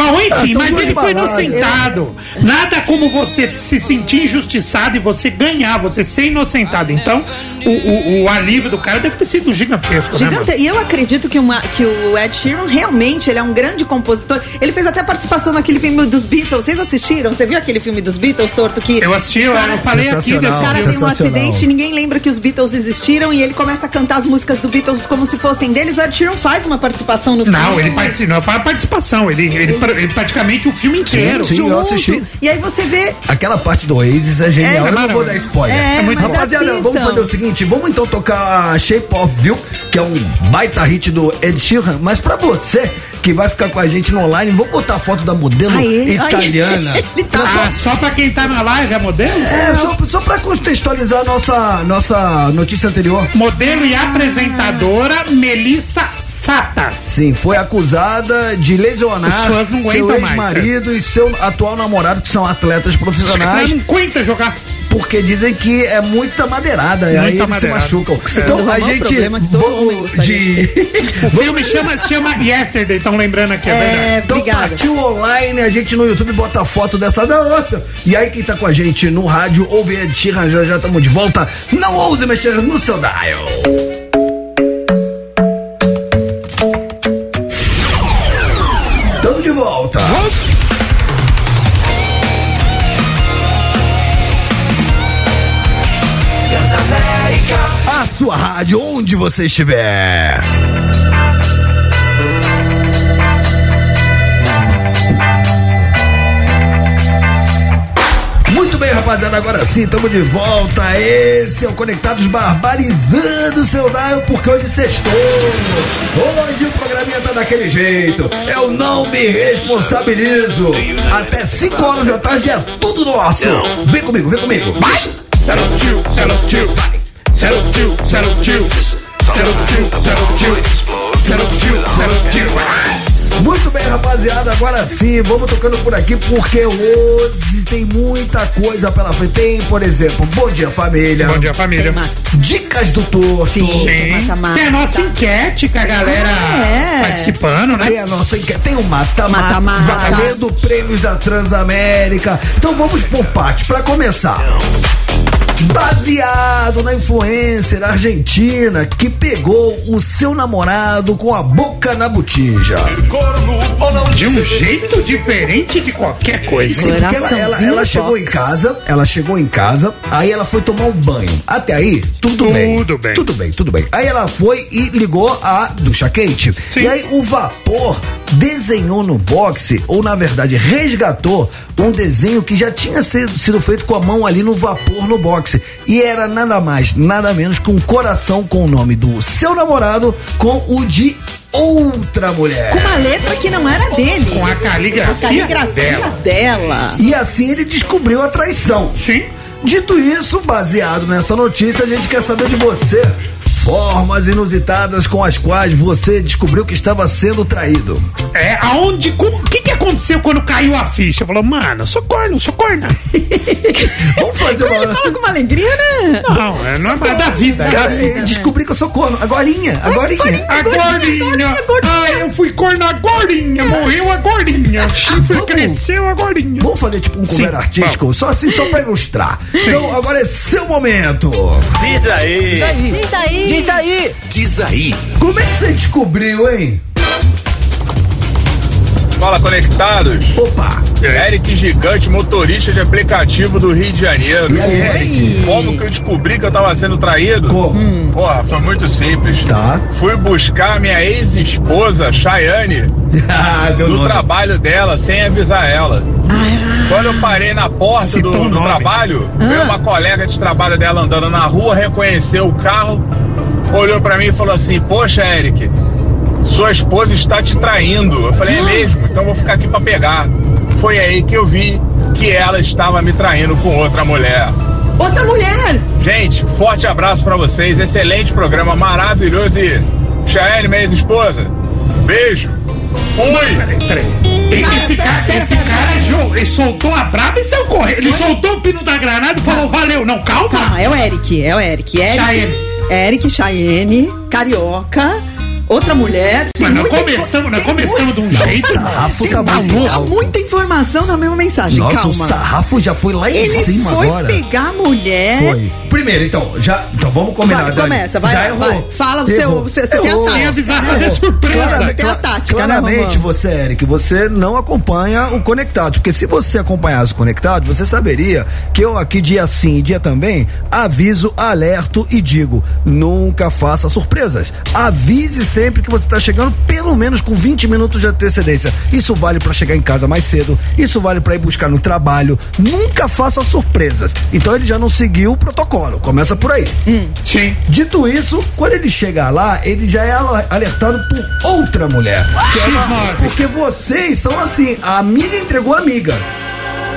Mas Ah, enfim, são mas ele foi inocentado. Nada como você se sentir injustiçado e você ganhar, você ser inocentado. Então, o, o, o alívio do cara deve ter sido gigantesco, né, Gigante. mano? E eu acredito que, uma- que o Ed Sheeran realmente ele é um grande compositor. Ele fez até participação naquele filme dos Beatles. Vocês assistiram? Você viu aquele filme dos Beatles, Torto? Que Eu assisti, eu, eu falei aqui Sensacional. desse o cara filme. tem um acidente, ninguém lembra que os Beatles existiram e ele começa a cantar as músicas do Beatles como se fossem deles. O Ed Sheeran faz uma participação no filme. Não, ele participou, não a participação, ele, ele, ele praticamente o filme inteiro. Sim, eu assisti. E aí você vê Aquela parte do Oasis é genial. É, eu não vou dar spoiler. É, muito mas bom. Rapaziada, assistam. vamos fazer o seguinte: vamos então tocar Shape of You, que é um baita hit do Ed Sheeran. Mas pra você que vai ficar com a gente no online, vamos botar a foto da modelo Aí, italiana. tá- Ah, só pra quem tá na live é modelo? É, só, só pra contextualizar a nossa, nossa notícia anterior. Modelo e apresentadora Melissa Sata. Sim, foi acusada de lesionar seu ex-marido e seu atual namorado, que são atletas profissionais. não aguenta jogar. Porque dizem que é muita madeirada, e aí Muita eles madeirada. se machucam. Segundo Então a gente é homem vamos de. O filme chama, se chama Yesterday, estão lembrando aqui, é, verdade. É, Então obrigada. partiu online, a gente no YouTube bota a foto dessa da outra. E aí quem tá com a gente no rádio ouve Ed Sheeran, já já estamos de volta. Não ouse mexer no seu dial. Rádio, onde você estiver. Muito bem, rapaziada, agora sim, estamos de volta. Esse é o Conectados Barbarizando o seu dial, porque hoje sextou. Hoje o programinha tá daquele jeito. Eu não me responsabilizo. Até 5 horas da tarde é tudo nosso. Vem comigo, vem comigo. Vai! Two, zero two, zero zero zero zero zero zero. Muito bem, rapaziada, agora sim, vamos tocando por aqui porque hoje tem muita coisa pela frente. Tem, por exemplo, Bom Dia Família. Bom dia, família. Dicas do Torto. Sim. Tem a nossa enquete com a galera Ah, é. participando, né? Tem a nossa enquete, tem o mata-mata, Mata-mata. valendo prêmios da Transamérica. Então vamos por parte, pra começar. Baseado na influencer argentina que pegou o seu namorado com a boca na botija. De um jeito diferente de qualquer coisa. Sim, porque ela, ela, ela chegou em casa, ela chegou em casa, aí ela foi tomar um banho. Até aí, tudo, Tudo bem. bem. Tudo bem, tudo bem. Aí ela foi e ligou a ducha quente. Sim. E aí o vapor desenhou no boxe, ou na verdade resgatou um desenho que já tinha sido, sido feito com a mão ali no vapor no boxe. E era nada mais, nada menos que um coração com o nome do seu namorado com o de outra mulher. Com uma letra que não era dele. Com a caligrafia, A caligrafia dela. dela. E assim ele descobriu a traição. Sim. Dito isso, baseado nessa notícia, a gente quer saber de você. Formas inusitadas com as quais você descobriu que estava sendo traído. É, aonde. O que, que aconteceu quando caiu a ficha? Falou, mano, sou corno, sou corna. Vamos fazer Ele uma. fala com uma alegria, né? Não, é, não é mais da vida. é da vida. descobri que eu sou corno. Agorinha, agorinha. A gordinha! Ai, eu fui corno a gordinha! Morreu a gordinha! Chifre Vamos. cresceu a gordinha! Vamos fazer tipo um cover artístico, só assim, só pra ilustrar. Então, agora é seu momento. Diz aí. Diz aí. Diz aí. Diz aí. Como é que você descobriu, hein? Fala conectados. Opa! Eric Gigante, motorista de aplicativo do Rio de Janeiro. E aí, Eric? Como que eu descobri que eu tava sendo traído? Como? Porra, foi muito simples. Tá. Fui buscar minha ex-esposa, Chayane, Ah, no nome. trabalho dela, sem avisar ela. Quando eu parei na porta Citou do, do trabalho, veio uma colega de trabalho dela andando na rua, reconheceu o carro, olhou pra mim e falou assim: Poxa, Eric, sua esposa está te traindo. Eu falei: É mesmo? Então vou ficar aqui pra pegar. Foi aí que eu vi que ela estava me traindo com outra mulher. Outra mulher. Gente, forte abraço pra vocês, excelente programa, maravilhoso e. Chayane, minha ex-esposa, beijo. Fui! Peraí, peraí. Esse cara, esse cara ele soltou a braba e saiu correndo. Ele soltou o pino da granada e falou: valeu. Não, calma. Calma, é o Eric, é o Eric. Eric Chayenne. Eric, Chayenne, carioca, outra mulher. Mas nós começamos, nós começamos de um Não, o jeito. sarrafo tá muito muita, alto. muita informação na mesma mensagem. Nossa, Calma. o sarrafo já foi lá em Ele cima foi agora. pegar a mulher. Foi. Primeiro, então, já. Então vamos combinar. Vai, começa, vai Já errou. vai. Fala o seu- Errou. você- você tem a Errou. tática, Sem avisar, né? fazer surpresa. Claramente, Tem a tática, né, claramente Romão? você, Eric, você não acompanha o Conectado. Porque se você acompanhasse o Conectado, você saberia que eu aqui, dia sim e dia também, aviso, alerto e digo: nunca faça surpresas. Avise sempre que você está chegando, pelo menos com 20 minutos de antecedência. Isso vale para chegar em casa mais cedo, isso vale para ir buscar no trabalho. Nunca faça surpresas. Então ele já não seguiu o protocolo. Começa por aí. Sim. Dito isso, quando ele chegar lá, ele já é al- alertado por outra mulher. Que é uma- X9. porque vocês são assim, a amiga entregou a amiga.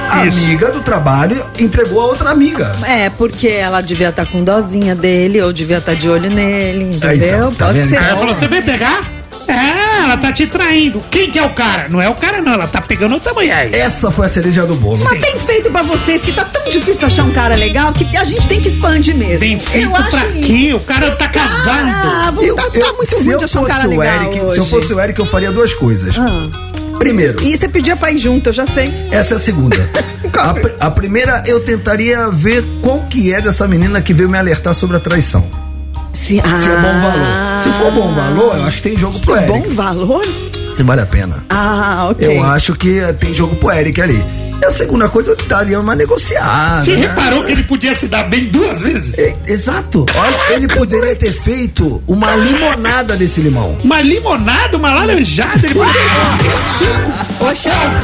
A Isso. amiga do trabalho entregou a outra amiga. É, porque ela devia estar com dozinha dele, ou devia estar de olho nele, entendeu? então, tá Pode vendo? ser. Aí ela falou: você veio pegar? É, ela tá te traindo. Quem que é o cara? Não é o cara, não. Ela tá pegando outra mulher. Essa foi a cereja do bolo. Mas bem feito pra vocês, que tá tão difícil achar um cara legal que a gente tem que expandir mesmo. Bem feito Eu pra quê? O cara tá casado. Ah, vou- tá, tá muito ruim eu de achar um cara legal Eric, hoje. se eu fosse o Eric, eu faria duas coisas. Ah. Primeiro, E você pedia pra ir junto, eu já sei. essa é a segunda. a, a primeira, eu tentaria ver qual que é dessa menina que veio me alertar sobre a traição. Se, Se é bom valor. Se for bom valor, eu acho que tem jogo pro Eric. Ah. Bom valor? Se vale a pena. Ah, ok. Eu acho que tem jogo pro Eric ali. E a segunda coisa, eu daria uma negociada. Você né? reparou que ele podia se dar bem duas vezes? É, Exato. Olha, ele poderia ter feito uma limonada desse limão. Uma limonada, uma laranjada. Ele Ô, Chayane.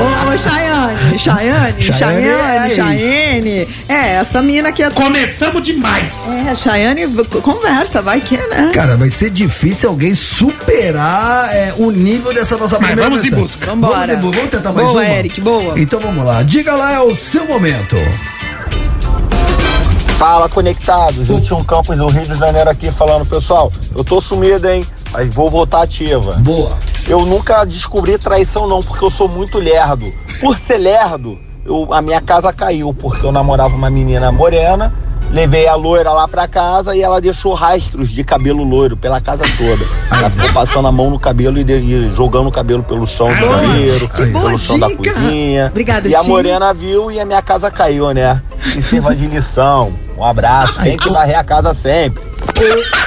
Ô, ô, Chayane. Chayane. Chayane é a Chayane. ex. Chayane. É, essa mina que é. Começamos demais. É, Chayane, conversa, vai que, né? Cara, vai ser difícil alguém superar é, o nível dessa nossa Mas primeira vamos em versão. busca. Vambora. Vamos, vamos tentar mais Boa, uma? Eric, boa. Então vamos lá. Diga lá, é o seu momento. Fala, conectados. Edson Campos do Rio de Janeiro aqui falando, pessoal. Eu tô sumido, hein? mas vou voltar ativa. Boa. Eu nunca descobri traição não, porque eu sou muito lerdo. Por ser lerdo, eu, a minha casa caiu, porque eu namorava uma menina morena, levei a loira lá pra casa e ela deixou rastros de cabelo loiro pela casa toda. Ela ficou passando a mão no cabelo e, de- e jogando o cabelo pelo chão do banheiro, pelo chão da cozinha. Obrigado, E a morena viu e a minha casa caiu, né? E sirva de lição. Um abraço. Tem que varrer a casa sempre.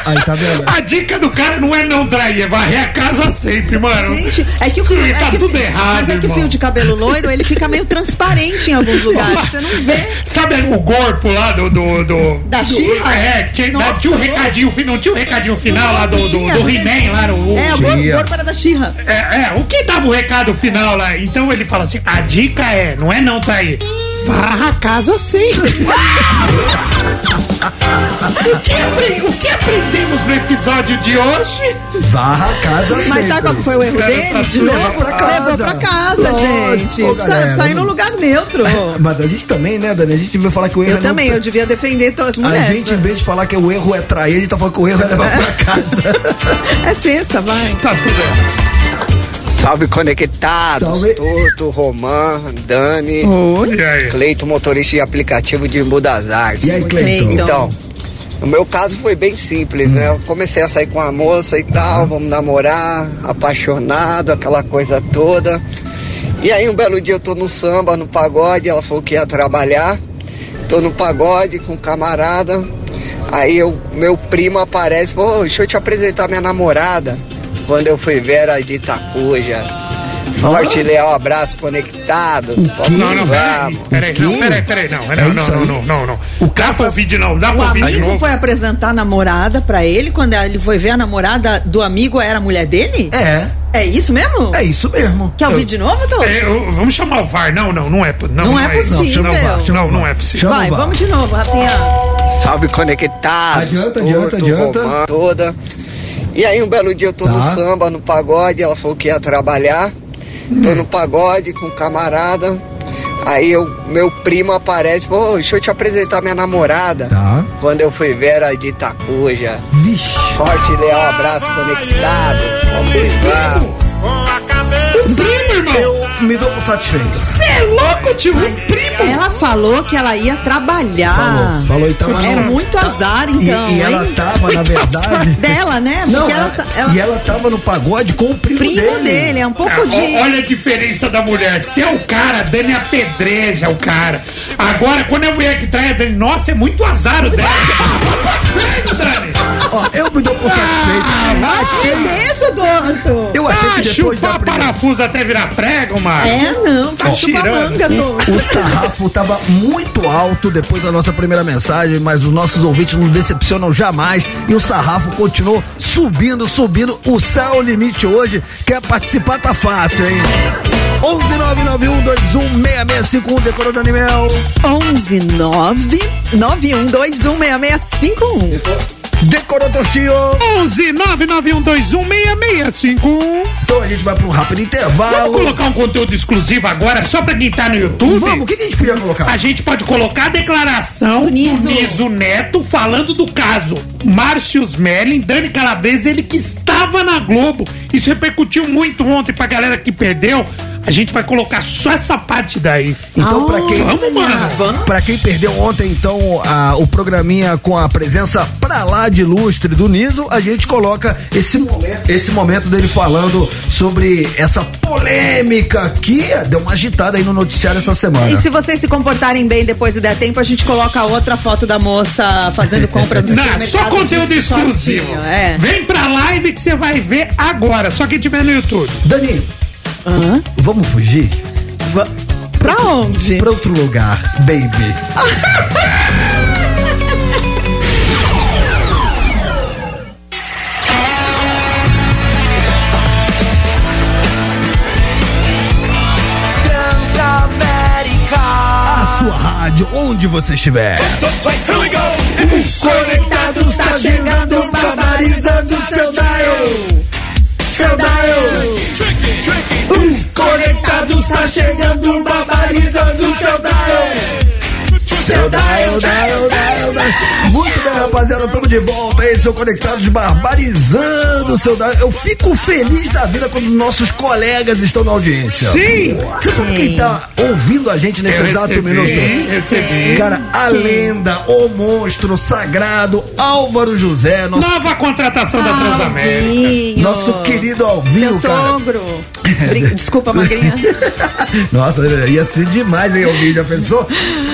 Aí tá vendo? A dica do cara não é não trair, é varrer a casa sempre, mano. Gente, é que o fio. Tá é que, tudo errado, Mas é que o fio de cabelo loiro, ele fica meio transparente em alguns lugares. Você não vê. Sabe o corpo lá do. do, do Da She-Ra? É, que tinha, Nossa, tinha um recadinho, não tinha um recadinho final lá do, do, do He-Man lá, o, É, o corpo era da Xirra. É, é, o que dava o recado final lá? Então ele fala assim: a dica é, não é não trair. Varra a casa sempre. o, que o que aprendemos no episódio de hoje? Varra a casa Mas sempre. sabe qual foi o erro dele? De novo, levou pra casa. levou pra casa, Lógico, gente. pô, galera, Sa- Sai no não- lugar neutro. Mas a gente também, né, Dani? A gente veio falar que o erro Eu é não também, eu devia defender todas as A mulheres. gente, em vez de falar que o erro é trair, a gente tá falando que o erro é levar pra casa. É sexta, vai. Tá tudo errado. Salve conectados, Salve. Toto, Roman, Dani? Cleito, motorista de aplicativo de Embu das Artes. E aí, Cleiton? Então, no meu caso foi bem simples, né? Eu comecei a sair com a moça e tal, vamos namorar, apaixonado, aquela coisa toda. E aí um belo dia eu tô no samba, no pagode, ela falou que ia trabalhar. Tô no pagode com um camarada. Aí eu, meu primo aparece, pô, deixa eu te apresentar minha namorada. Quando eu fui ver era de Itacuja. Forte e leal abraço conectados. Vamos Não, não, peraí. vamos. Peraí, não, peraí, peraí, não. É Não, não, não, não, não, não. O cara pra ouvir de novo, dá O pra ouvir de amigo foi apresentar a namorada pra ele quando ele foi ver a namorada do amigo era a mulher dele? É, É isso mesmo? é isso mesmo. Quer ouvir de novo, Tô? É, eu- vamos chamar o VAR. Não, não, não é. Não, Não é isso. possível. Não, VAR. Chama não, o não VAR. é possível. Chama Vai, o VAR. vamos de novo, Rafinha. Salve conectados. Adianta, adianta, adianta. Toda. E aí um belo dia eu tô Tá. no samba, no pagode, ela falou que ia trabalhar. Tô no pagode com um camarada. Aí eu, meu primo aparece, pô, deixa eu te apresentar minha namorada. Tá. Quando eu fui ver era de Itacuja. Vixe. Forte e leal abraço conectado. Vamos que vamos. Primo, irmão! Eu me dou por satisfeito. Você é louco, tio? Primo! Ela falou que ela ia trabalhar. Falou, falou e tava É no- muito tá- azar, e- então. E, ela hein? tava, na verdade. Dela, né? Não, Porque ela, ela, tá- ela- e ela tava no pagode com o primo, primo dele. dele, é um pouco Ah, de. Olha a diferença da mulher. Se é o cara, a Dani apedreja o cara. Agora, quando é a mulher que trai a Dani, nossa, é muito azar o. Ah, Dani! Ó, eu me dou por satisfeito. Ah, achei, beijo, Dorto! eu achei Ah, que depois da primeira alguns até virar prego, Marcos. É, não, tá tirando. O sarrafo tava muito alto depois da nossa primeira mensagem, mas os nossos ouvintes não decepcionam jamais e o sarrafo continuou subindo, subindo. O céu é o limite hoje. Quer participar, tá fácil, hein? 11991216651 decorou Daniel. 11991216651. Decorou teu tio? 11 Então a gente vai pra um rápido intervalo. Vamos colocar um conteúdo exclusivo agora só pra quem tá no YouTube? Vamos, o que, que a gente podia colocar? A gente pode colocar a declaração do Niso, Niso Neto falando do caso Márcio Smelling, Dani Calabresa, ele que estava na Globo. Isso repercutiu muito ontem pra galera que perdeu. A gente vai colocar só essa parte daí. Então, pra quem, Vamos, mano. Vamos. pra quem perdeu ontem, então, a- o programinha com a presença pra lá de lustre do Niso, a gente coloca esse momento, esse momento dele falando sobre essa polêmica que deu uma agitada aí no noticiário essa semana. E se vocês se comportarem bem depois e der tempo, a gente coloca outra foto da moça fazendo compra do Não, só conteúdo de exclusivo. É. Vem pra live que você vai ver agora. Só quem tiver no YouTube. Dani, vamos fugir? Va- Pra onde? Pra outro lugar, baby. A sua rádio, onde você estiver. Conectados tá chegando, barbarizando seu dial. Seu dial. Os conectados tá chegando, barbarizando seu dial. Seu dial, dial, dial, dial. Muito bem, rapaziada, estamos de volta. vocês, são conectados barbarizando o seu. da- Eu fico feliz da vida quando nossos colegas estão na audiência. Sim! Você sabe quem tá ouvindo a gente nesse Eu exato recebi, minuto? recebi. Cara, a lenda, o monstro sagrado, Álvaro José, nosso, Nova contratação da Transamérica. Alvinho. nosso querido Alvinho, Meu cara. sogro. Desculpa, magrinha. Nossa, ia ser demais, hein, ouvir, já pensou?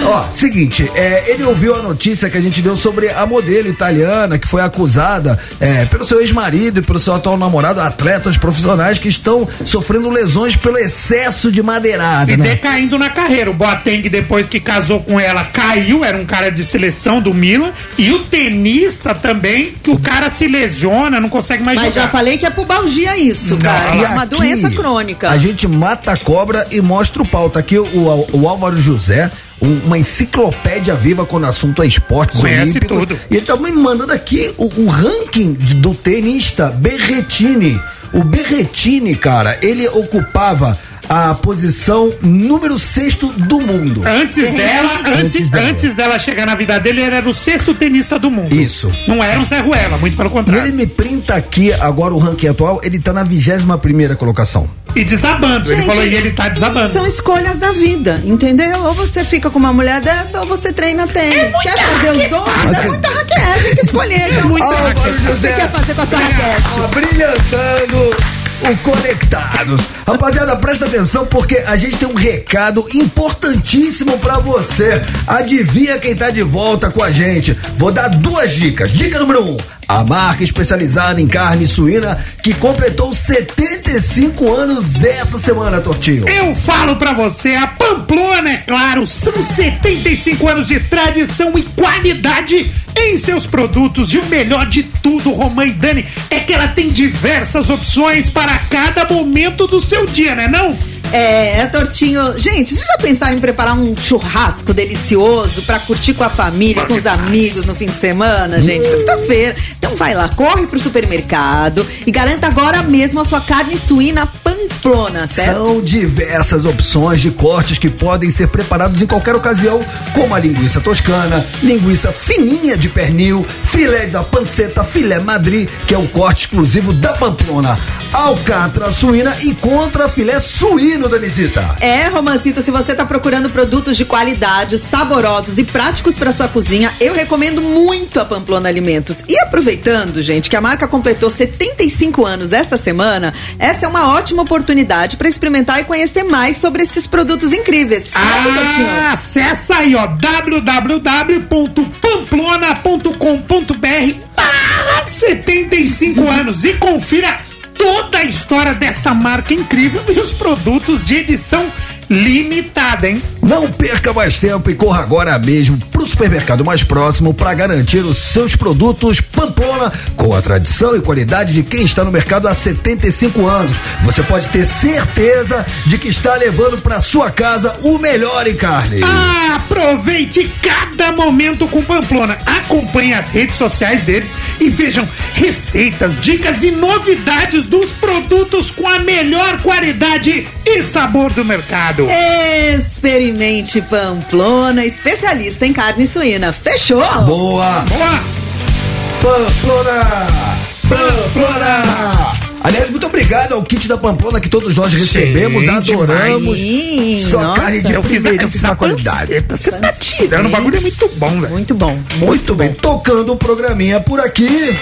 Ó, seguinte, é, ele ouviu a notícia que a gente deu sobre a modelo italiana que foi acusada é, pelo seu ex-marido e pelo seu atual namorado, atletas profissionais que estão sofrendo lesões pelo excesso de madeirada, E né? decaindo na carreira. O Boateng, depois que casou com ela, caiu, era um cara de seleção do Milan. E o tenista também, que o cara se lesiona, não consegue mais Mas jogar. já falei que é pubalgia isso, cara. E É uma aqui, doença crônica. A gente mata a cobra e mostra o pau. Tá aqui o, o- o Álvaro José, um- uma enciclopédia viva quando o assunto é esportes Conhece olímpicos. tudo. E ele tá me mandando aqui o, o ranking do tenista Berretini. O Berretini, cara, ele ocupava a posição número sexto do mundo. Antes dela, antes, Antes dela. antes dela chegar na vida dele, ele era o sexto tenista do mundo. Isso. Não era um Zé Ruela, muito pelo E contrário. ele me printa aqui agora o ranking atual, ele tá na vigésima primeira colocação. E desabando. ele Gente, falou, e ele tá desabando. São escolhas da vida, entendeu? Ou você fica com uma mulher dessa ou você treina tênis. quer fazer os dois? É muita raquete, tem que escolher. Então, muita o Álvaro que você quer fazer com a sua raquete? Abrilhantando o Conectados. Rapaziada, presta atenção porque a gente tem um recado importantíssimo pra você. Adivinha quem tá de volta com a gente? Vou dar duas dicas. Dica número um. A marca especializada em carne suína que completou 75 anos essa semana, Tortinho. Eu falo pra você, a Pamplona, é claro, são 75 anos de tradição e qualidade em seus produtos. E o melhor de tudo, Romã e Dani, é que ela tem diversas opções para cada momento do seu dia, né não? É, é tortinho. Gente, vocês já pensaram em preparar um churrasco delicioso pra curtir com a família, com os amigos no fim de semana, gente? Sexta-feira. Então vai lá, corre pro supermercado e garanta agora mesmo a sua carne suína pamplona, certo? São diversas opções de cortes que podem ser preparados em qualquer ocasião, como a linguiça toscana, linguiça fininha de pernil, filé da panceta, filé madri, que é o corte exclusivo da Pamplona, alcatra suína e contra filé suíno, Danisita. É, Romancito, se você tá procurando produtos de qualidade, saborosos e práticos para sua cozinha, eu recomendo muito a Pamplona Alimentos. E aproveitando, gente, que a marca completou 75 anos esta semana, essa é uma ótima oportunidade para experimentar e conhecer mais sobre esses produtos incríveis. Ah, acessa aí, ó, www.pamplona.com.br barra 75 anos e confira toda a história dessa marca incrível e os produtos de edição limitada, hein? Não perca mais tempo e corra agora mesmo pro supermercado mais próximo para garantir os seus produtos Pamplona com a tradição e qualidade de quem está no mercado há 75 anos. Você pode ter certeza de que está levando para sua casa o melhor em carne. Ah, aproveite cada momento com Pamplona. Acompanhe as redes sociais deles e vejam receitas, dicas e novidades dos produtos com a melhor qualidade e sabor do mercado. Experimente Pamplona, especialista em carne suína. Fechou? Boa! Boa! Pamplona! Pamplona! Aliás, muito obrigado ao kit da Pamplona que todos nós recebemos, Gente, adoramos. Sim, Só nossa. carne de primeiríssima qualidade. Você tá tirando, o bagulho é muito bom, velho. Muito bom. Muito bem, tocando o programinha por aqui.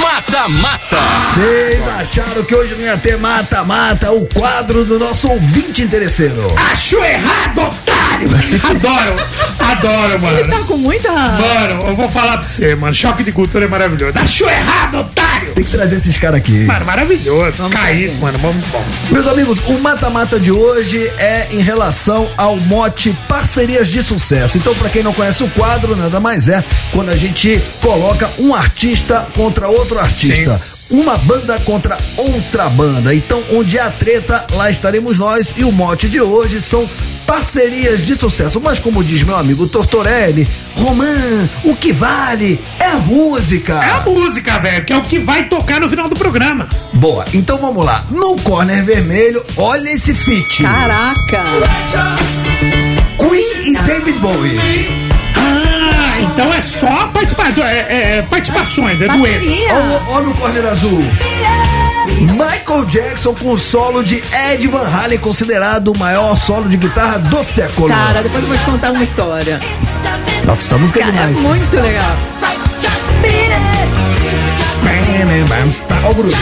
Mata, mata. Vocês acharam que hoje não ia ter mata-mata, o quadro do nosso ouvinte interesseiro. Acho errado, otário! Adoro, adoro, mano. Ele tá com muita. Mano, eu vou falar pra você, mano. Choque de cultura é maravilhoso. Achou errado, otário! Tem que trazer esses caras aqui. Mano, maravilhoso. Caído, mano. Vamos, bom. Meus amigos, o mata-mata de hoje é em relação ao mote Parcerias de Sucesso. Então, pra quem não conhece o quadro, nada mais é quando a gente coloca um artista contra outro artista. Uma banda contra outra banda. Então, onde há treta, lá estaremos nós. E o mote de hoje são parcerias de sucesso. Mas, como diz meu amigo Tortorelli, Romã, o que vale é a música. É a música, velho, que é o que vai tocar no final do programa. Boa, então vamos lá. No corner vermelho, olha esse feat. Caraca! Queen e David Bowie. Ah, então é só participa é, é, participações, é dueto. Ó no corner azul. Michael Jackson com o solo de Ed Van Halen, considerado o maior solo de guitarra do século. Cara, depois eu vou te contar uma história. Nossa, essa música é Cara, é demais. muito legal. Ó o grupo.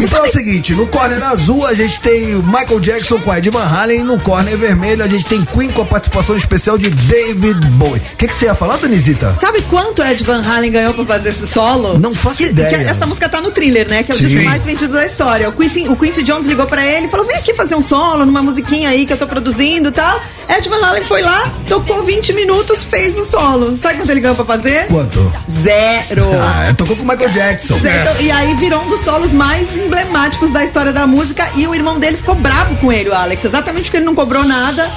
Então é o seguinte, no corner azul a gente tem Michael Jackson com Ed Van Halen, no corner vermelho a gente tem Queen com a participação especial de David Bowie. O que, que você ia falar, Danisita? Sabe quanto Ed Van Halen ganhou pra fazer esse solo? Não faço Que- ideia. que essa música tá no thriller, né? Que é o Sim. disco mais vendido da história. O Quincy, o Quincy Jones ligou pra ele e falou: vem aqui fazer um solo numa musiquinha aí que eu tô produzindo e tal. Ed Van Halen foi lá, tocou 20 minutos, fez o solo. Sabe quanto ele ganhou pra fazer? Quanto? Zero. Ah, tocou com o Michael Jackson. Zero. E aí virou um dos solos mais emblemáticos da história da música. E o irmão dele ficou bravo com ele, o Alex. Exatamente porque ele não cobrou nada.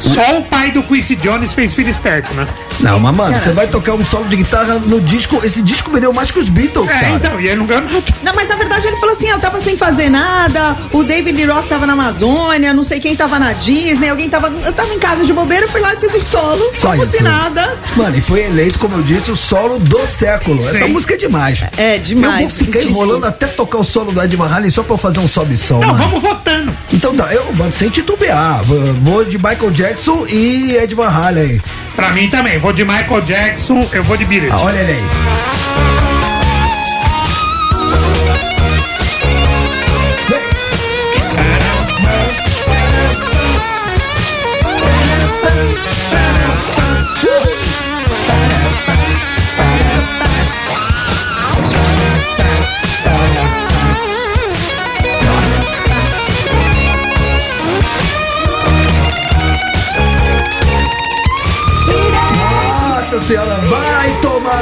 Só o pai do Quincy Jones fez filho esperto, né? Não, mas mano, você vai tocar um solo de guitarra no disco, esse disco vendeu mais que os Beatles, É, cara. então, e ele não ganhou nada. Não, mas na verdade ele falou assim: eu tava sem fazer nada, o David Lee Roth tava na Amazônia, não sei quem tava na Disney, alguém tava. Eu tava em casa de bobeira, eu fui lá e fiz o solo, Só como isso. se nada. Mano, e foi eleito, como eu disse, o solo do século. Essa Sim. música é demais. É, demais. Eu vou ficar enrolando até tocar o solo do Ed Van Halen só pra eu fazer um sobe som, Não, mano. vamos votando. Então tá, eu mano, sem titubear. Vou, vou de Michael Jackson e Ed Van Halen. Pra mim também. Vou de Michael Jackson, eu vou de Beat It. Ah, olha ele aí.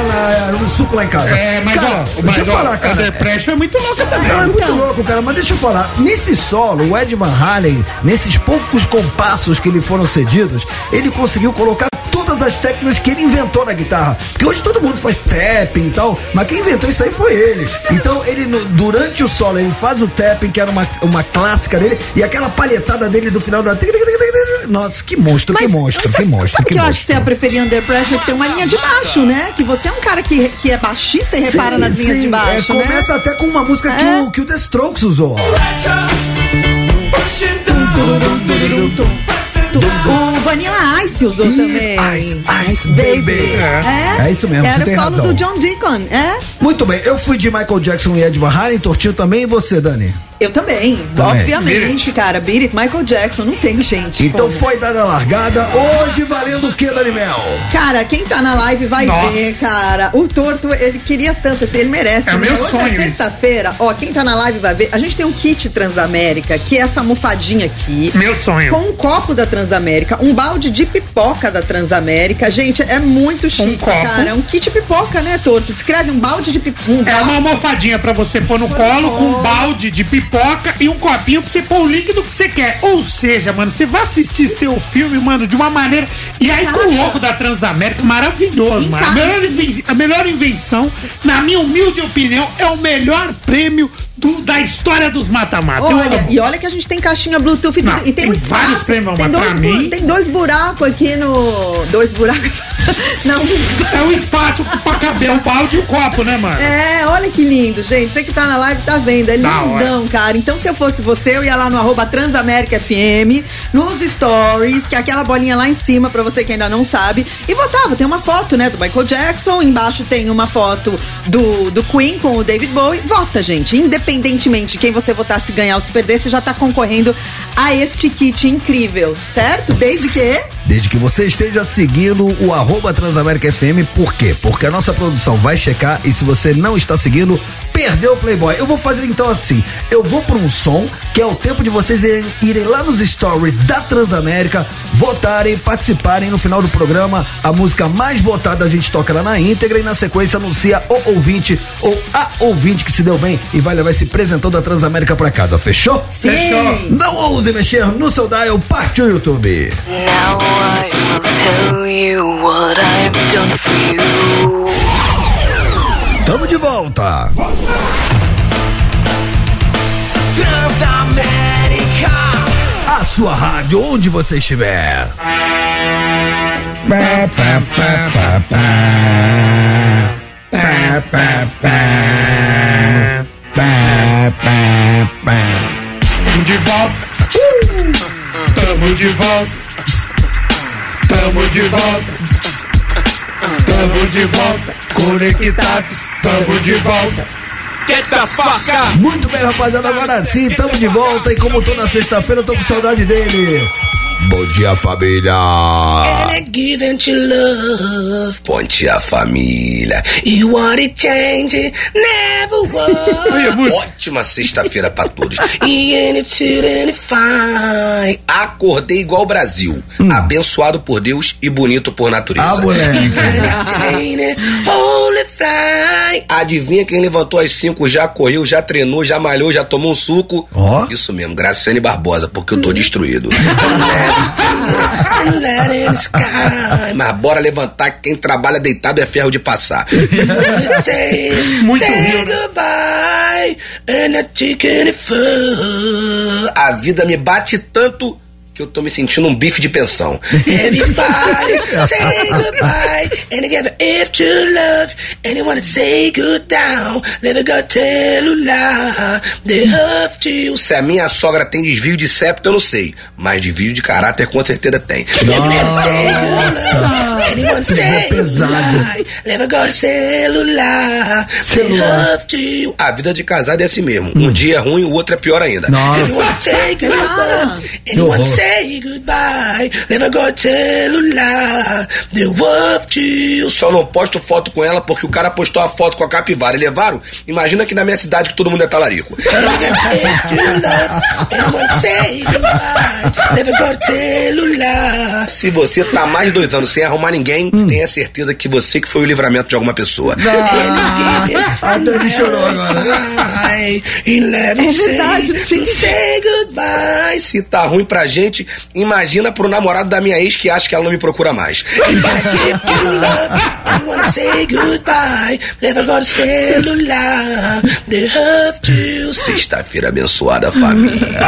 Lá, um suco lá em casa. É, mas cara, ó, deixa eu mas, ó, falar, cara. The Pressure é muito louca também. Ela é muito Então. louco, cara, mas deixa eu falar. Nesse solo, o Ed Van Halen, nesses poucos compassos que lhe foram cedidos, ele conseguiu colocar todas as técnicas que ele inventou na guitarra. Porque hoje todo mundo faz tapping e tal, mas quem inventou isso aí foi ele. Então, ele, no- durante o solo, ele faz o tapping, que era uma, uma clássica dele, e aquela palhetada dele do final da. Nossa, que monstro, que monstro, mas que monstro. Sabe que que eu acho que você ia preferir Under Pressure, que tem uma linha de baixo, né? Que você é um cara que, que é baixista e repara Sim, nas linhas sim, de baixo, é, né? Começa até com uma música que, É. o, que o The Strokes usou. O Vanilla Ice usou Isso, também. Ice, Ice, baby. É, É isso mesmo, Era o solo razão. do John Deacon, é? Muito bem, eu fui de Michael Jackson e Ed Van Halen, Tortinho também, e você, Dani? Eu também, Também. obviamente, cara. Beat It, Michael Jackson, não tem gente. Então como. foi dada a largada, hoje valendo o que, Dani Mel? Cara, quem tá na live vai Nossa. ver, cara. O Torto, ele queria tanto, assim, ele merece. É né? meu Hoje sonho é sexta-feira, ó, quem tá na live vai ver. A gente tem um kit Transamérica, que é essa almofadinha aqui. Meu sonho. Com um copo da Transamérica, um balde de pipoca da Transamérica. Gente, é muito chique, copo. cara. É um kit pipoca, né, Torto? Descreve um balde de pipoca. Um É balde- uma almofadinha pra você pôr no colo com um balde de pipoca e um copinho pra você pôr o líquido que você quer. Ou seja, mano, você vai assistir seu filme, mano, de uma maneira. E aí com o logo da Transamérica, maravilhoso, mano. A melhor, inven- a melhor invenção, na minha humilde opinião, é o melhor prêmio do- da história dos mata-mata. Olha, e olha que a gente tem caixinha Bluetooth e, Não, e tem, tem um espaço. vários prêmios, tem, dois, mim- tem dois buracos aqui no. Dois buracos. Não. É um espaço pra caber o balde e o copo, né, mano? É, olha que lindo, gente. Você que tá na live tá vendo. É Da lindão, cara. Então, se eu fosse você, eu ia lá no arroba Transamérica FM, nos stories, que é aquela bolinha lá em cima, pra você que ainda não sabe, e votava. Tem uma foto, né, do Michael Jackson, embaixo tem uma foto do, do Queen com o David Bowie. Vota, gente. Independentemente de quem você votar, se ganhar ou se perder, você já tá concorrendo a este kit incrível, certo? Desde que. Desde que você esteja seguindo o arroba Transamérica FM, por quê? Porque a nossa produção vai checar e se você não está seguindo, perdeu o Playboy. Eu vou fazer então assim: eu vou para um som que é o tempo de vocês irem, irem lá nos stories da Transamérica, votarem, participarem no final do programa. A música mais votada a gente toca lá na íntegra e na sequência anuncia o ouvinte ou a ouvinte que se deu bem e vai levar esse presentão da Transamérica para casa. Fechou? Sim. Fechou. Não ouse mexer no seu dial, parte o YouTube. Now I will tell you what I've done for you. Tamo de volta. Transamérica. A sua rádio, onde você estiver. Pá, pá. Tamo de volta. Tamo de volta. Tamo de volta. Tamo de volta. Conectados. Tamo de volta. Muito bem, rapaziada, agora sim, tamo de volta e como toda sexta-feira eu tô com saudade dele. Bom dia, família. Given to love. Bom dia, família. You want it change, never was. Ótima sexta-feira pra todos. And it's fine. Acordei igual o Brasil. Abençoado por Deus e bonito por natureza. Ah, moleque. Fly. Adivinha quem levantou às 5, já correu, já treinou, já malhou, já tomou um suco? Ó. Isso mesmo, Graciane Barbosa, porque eu tô destruído. Mas bora levantar que quem trabalha deitado é ferro de passar. Muito Say goodbye and. A vida me bate tanto que eu tô me sentindo um bife de pensão. Everybody say goodbye and give if to love you wanna say good down. Never got celular. They love you. Se a minha sogra tem desvio de septo, eu não sei. Mas desvio de caráter com certeza tem. Anyone say pesado. goodbye. Never got celular. They Celular. You. A vida de casado é assim mesmo. Um dia é ruim, o outro é pior ainda. Nossa. Anyone say goodbye. Anyone horror. say goodbye. Never got celular. They love you. Só não posto foto com ela porque o cara postou a foto com a capivara e levaram. Imagina que na minha cidade que todo mundo é talarico. Se você tá mais de dois anos sem arrumar ninguém, tenha certeza que você que foi o livramento de alguma pessoa. Ah, chorou agora. É verdade, tinha Say goodbye. Se tá ruim pra gente, imagina pro namorado da minha ex que acha que ela não me procura mais. I wanna say goodbye. Never got a celular. They have to. Sexta-feira abençoada, família.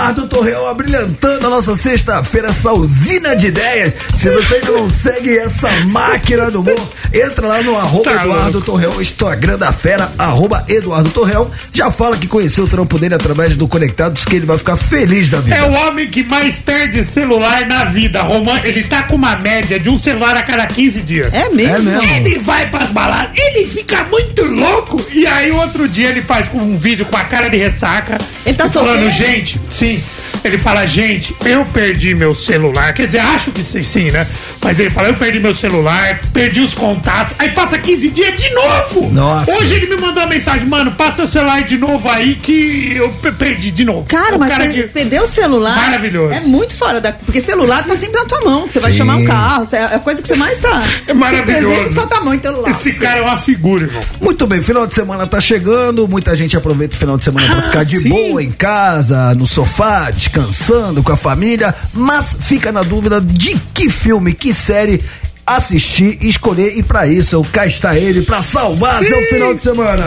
Eduardo Torreão abrilhantando a nossa sexta-feira, essa usina de ideias. Se você ainda não segue essa máquina do humor, entra lá no arroba Tá Eduardo louco. Torreão, Instagram da fera, arroba Eduardo Torreão. Já fala que conheceu o trampo dele através do Conectados, que ele vai ficar feliz da vida. É o homem que mais perde celular na vida, Romano. Ele tá com uma média de um celular a cada 15 dias. É mesmo? É mesmo? Ele vai pras baladas, ele fica muito louco. E aí, outro dia, ele faz um vídeo com a cara de ressaca. Ele tá falando, gente, sim. me. Ele fala, gente, eu perdi meu celular. Quer dizer, acho que sim, sim, né? Mas ele fala, eu perdi meu celular, perdi os contatos. Aí passa 15 dias de novo. Nossa. Hoje ele me mandou uma mensagem, mano, passa o celular de novo aí que eu pe- perdi de novo. Cara, O mas per- que- perder o celular. Maravilhoso. É muito fora da. Porque celular tá sempre na tua mão. que Você vai Sim. chamar um carro. É a coisa que você mais tá. É maravilhoso. Perder, só tá muito celular. Esse cara é uma figura, irmão. Muito bem, final de semana tá chegando, muita gente aproveita o final de semana pra Ah, ficar de sim. boa em casa, no sofá, descansando com a família, mas fica na dúvida de que filme, que série assistir e escolher e pra isso eu cá está ele pra salvar Sim. seu final de semana.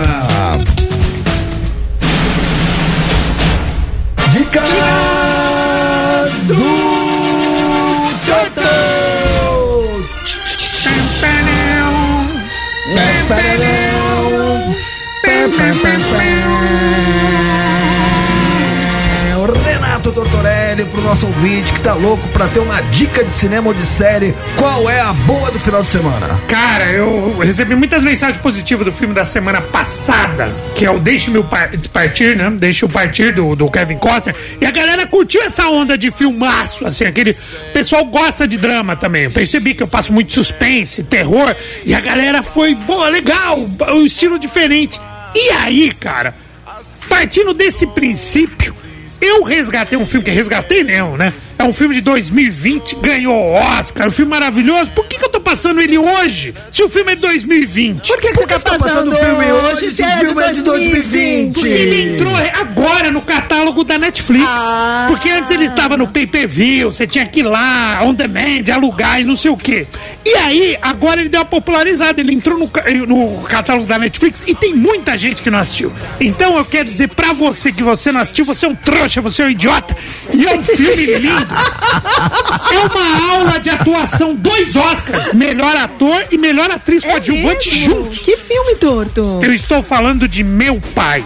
Dicas do Totô. Tortorelli pro nosso ouvinte que tá louco pra ter uma dica de cinema ou de série. Qual é a boa do final de semana? Cara, eu recebi muitas mensagens positivas do filme da semana passada, que é o Deixe-me Par- Partir, né? Deixe-o Partir, do, do Kevin Costner. E a galera curtiu essa onda de filmaço, assim, aquele... O pessoal gosta de drama também. Eu percebi que eu passo muito suspense, terror, e a galera foi, boa, legal, um estilo diferente. E aí, cara, partindo desse princípio, eu resgatei um filme que resgatei não, né? É um filme de 2020, ganhou Oscar, um filme maravilhoso. Por que, que eu tô passando ele hoje, se o filme é de 2020? Por que, que Por você que tá você passando, o filme hoje se o é filme é de 2020? Porque ele entrou agora no catálogo da Netflix. Ah. Porque antes ele estava no pay-per-view, você tinha que ir lá, on demand, alugar e não sei o quê. E aí, agora ele deu uma popularizada, ele entrou no, no catálogo da Netflix e tem muita gente que não assistiu. Então eu quero dizer pra você que você não assistiu, você é um trouxa, você é um idiota. E é um filme lindo. É uma aula de atuação, dois Oscars, melhor ator e melhor atriz coadjuvante É mesmo? juntos. Que filme, Torto? Eu estou falando de Meu Pai.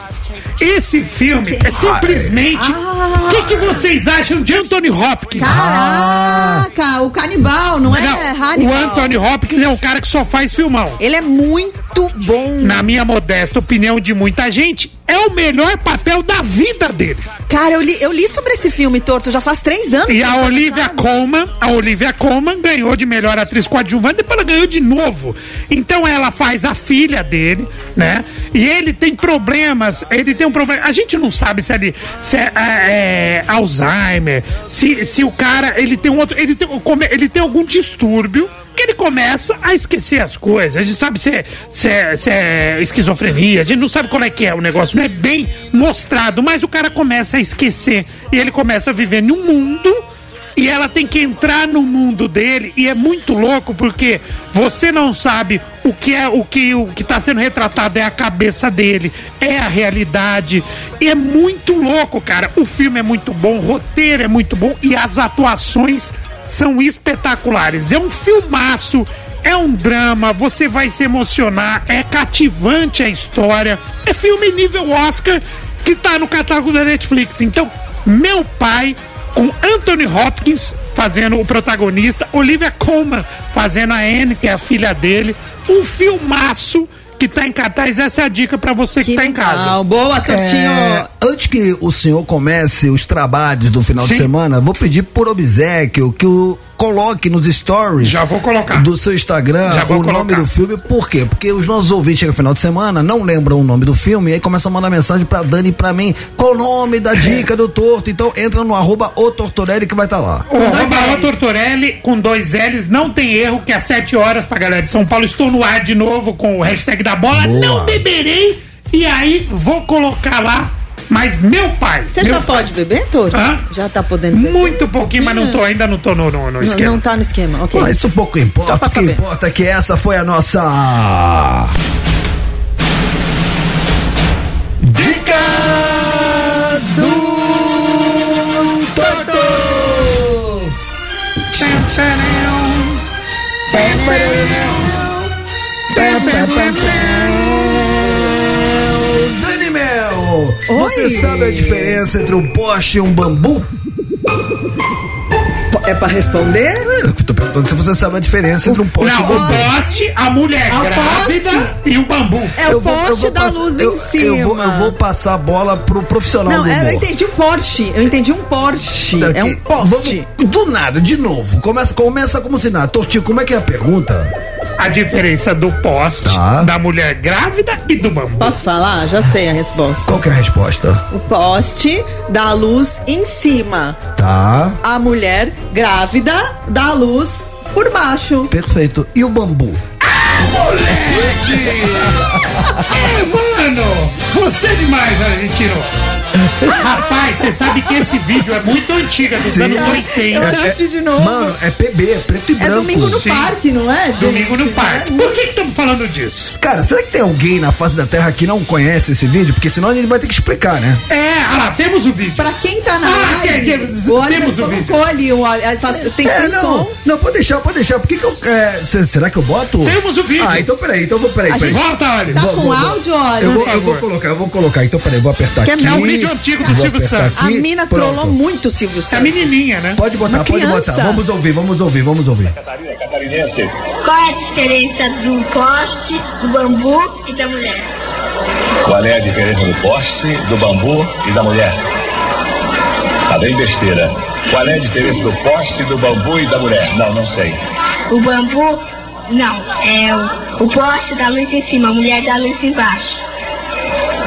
Esse filme é simplesmente. O que, que vocês acham de Anthony Hopkins? Caraca, o canibal, não, é Hannibal. o Anthony Hopkins é um cara que só faz filmão. Ele é muito bom. Na minha modesta opinião de muita gente, é o melhor papel da vida dele. Cara, eu li, eu li sobre esse filme, Torto, já faz três anos. E a Olivia. Colman, a Olivia Colman ganhou de melhor atriz coadjuvante, depois ela ganhou de novo. Então ela faz a filha dele, né? E ele tem problemas, ele tem um problema. A gente não sabe se ele se é, é, Alzheimer, se, se o cara ele tem um outro, ele tem, come- ele tem algum distúrbio que ele começa a esquecer as coisas. A gente sabe se é, se, é, se é esquizofrenia, a gente não sabe qual é que é o negócio, não é bem mostrado, mas o cara começa a esquecer e ele começa a viver num mundo e ela tem que entrar no mundo dele e é muito louco porque você não sabe o que é o que o que está sendo retratado é a cabeça dele, é a realidade. E é muito louco, cara. O filme é muito bom, o roteiro é muito bom e as atuações são espetaculares. É um filmaço, é um drama, você vai se emocionar, é cativante a história. É filme nível Oscar que tá no catálogo da Netflix. Então, meu pai com Anthony Hopkins fazendo o protagonista, Olivia Colman fazendo a Anne, que é a filha dele. Um filmaço que tá em cartaz. Essa é a dica pra você que, tá em casa. Boa, Tortinho. É, antes que o senhor comece os trabalhos do final de Sim. semana, vou pedir por obsequio que o coloque nos stories Já vou colocar. do seu Instagram o vou nome colocar. do filme. Por quê? Porque os nossos ouvintes chegam no final de semana, não lembram o nome do filme, e aí começam a mandar mensagem pra Dani e pra mim. Qual o nome da dica do torto? Então entra no arroba o Tortorelli que vai estar lá. O Arroba Tortorelli com dois L's, não tem erro, que às 7 horas pra galera de São Paulo. Estou no ar de novo com o hashtag da bola. Boa. Não beberei. E aí vou colocar lá. Mas meu pai. Você meu já pai- pode beber, Torto? Hã? Já tá podendo beber? Muito pouquinho, mas não tô, ainda não tô no, no, no Não, esquema. não tá no esquema, ok. Bom, isso pouco importa. O que saber. importa é que essa foi a nossa. Dicas do Torto! Mel, você Oi. sabe a diferença entre um poste e um bambu? É pra responder? Eu tô perguntando se você sabe a diferença entre um poste e Não, um bambu. o poste, a mulher Ah, o grávida poste? e o bambu. É o Eu vou- eu poste vou da passar- luz eu- em cima. Eu vou, eu vou passar a bola pro profissional Não, do é, eu humor. entendi um Porsche. Eu entendi um Porsche. É um Daqui- poste. vamos- do nada, de novo. Começa, começa como se nada. Tortinho, como é que é a pergunta? A diferença do poste, Tá. da mulher grávida e do bambu. Posso falar? Já sei a resposta. Qual que é a resposta? O poste dá luz em cima. Tá, A mulher grávida dá luz por baixo. perfeito. E o bambu? É, mano! Você é demais, argentino! Rapaz, você sabe que esse vídeo é muito antigo, é dos Sim. anos Eu 80. quero assistir de novo. Mano, é PB, é preto e é branco. domingo no Sim. parque, não é, gente? Domingo no parque. É Por que que estamos falando disso? Cara, será que tem alguém na face da Terra que não conhece esse vídeo? Porque senão a gente vai ter que explicar, né? É, ah lá, temos o vídeo. Pra quem tá na Ah, live, que- que- o Oliver temos o colocou ali, o, Oliver, tá- tem É, sem não, som. não, pode deixar, pode deixar. Por que que eu. é, será que eu boto? Temos o vídeo. Ah, então peraí, então vou, peraí, A peraí. gente- Volta, olha. Tá com áudio, olha, Eu vou, eu vou colocar, eu vou colocar. Então peraí, vou apertar Que é aqui. um vídeo antigo do Silvio Santos. A mina pronto. trollou muito o Silvio É a Santos. menininha, né? Pode botar, Uma pode criança. botar. Vamos ouvir, vamos ouvir, vamos ouvir. Catarinense. Qual é a diferença do poste, do bambu e da mulher? Qual é a diferença do poste, do bambu e da mulher? Tá bem besteira. Qual é a diferença do poste, do bambu e da mulher? Não, não sei. O bambu, não, é o, o poste da luz em cima, a mulher da luz embaixo.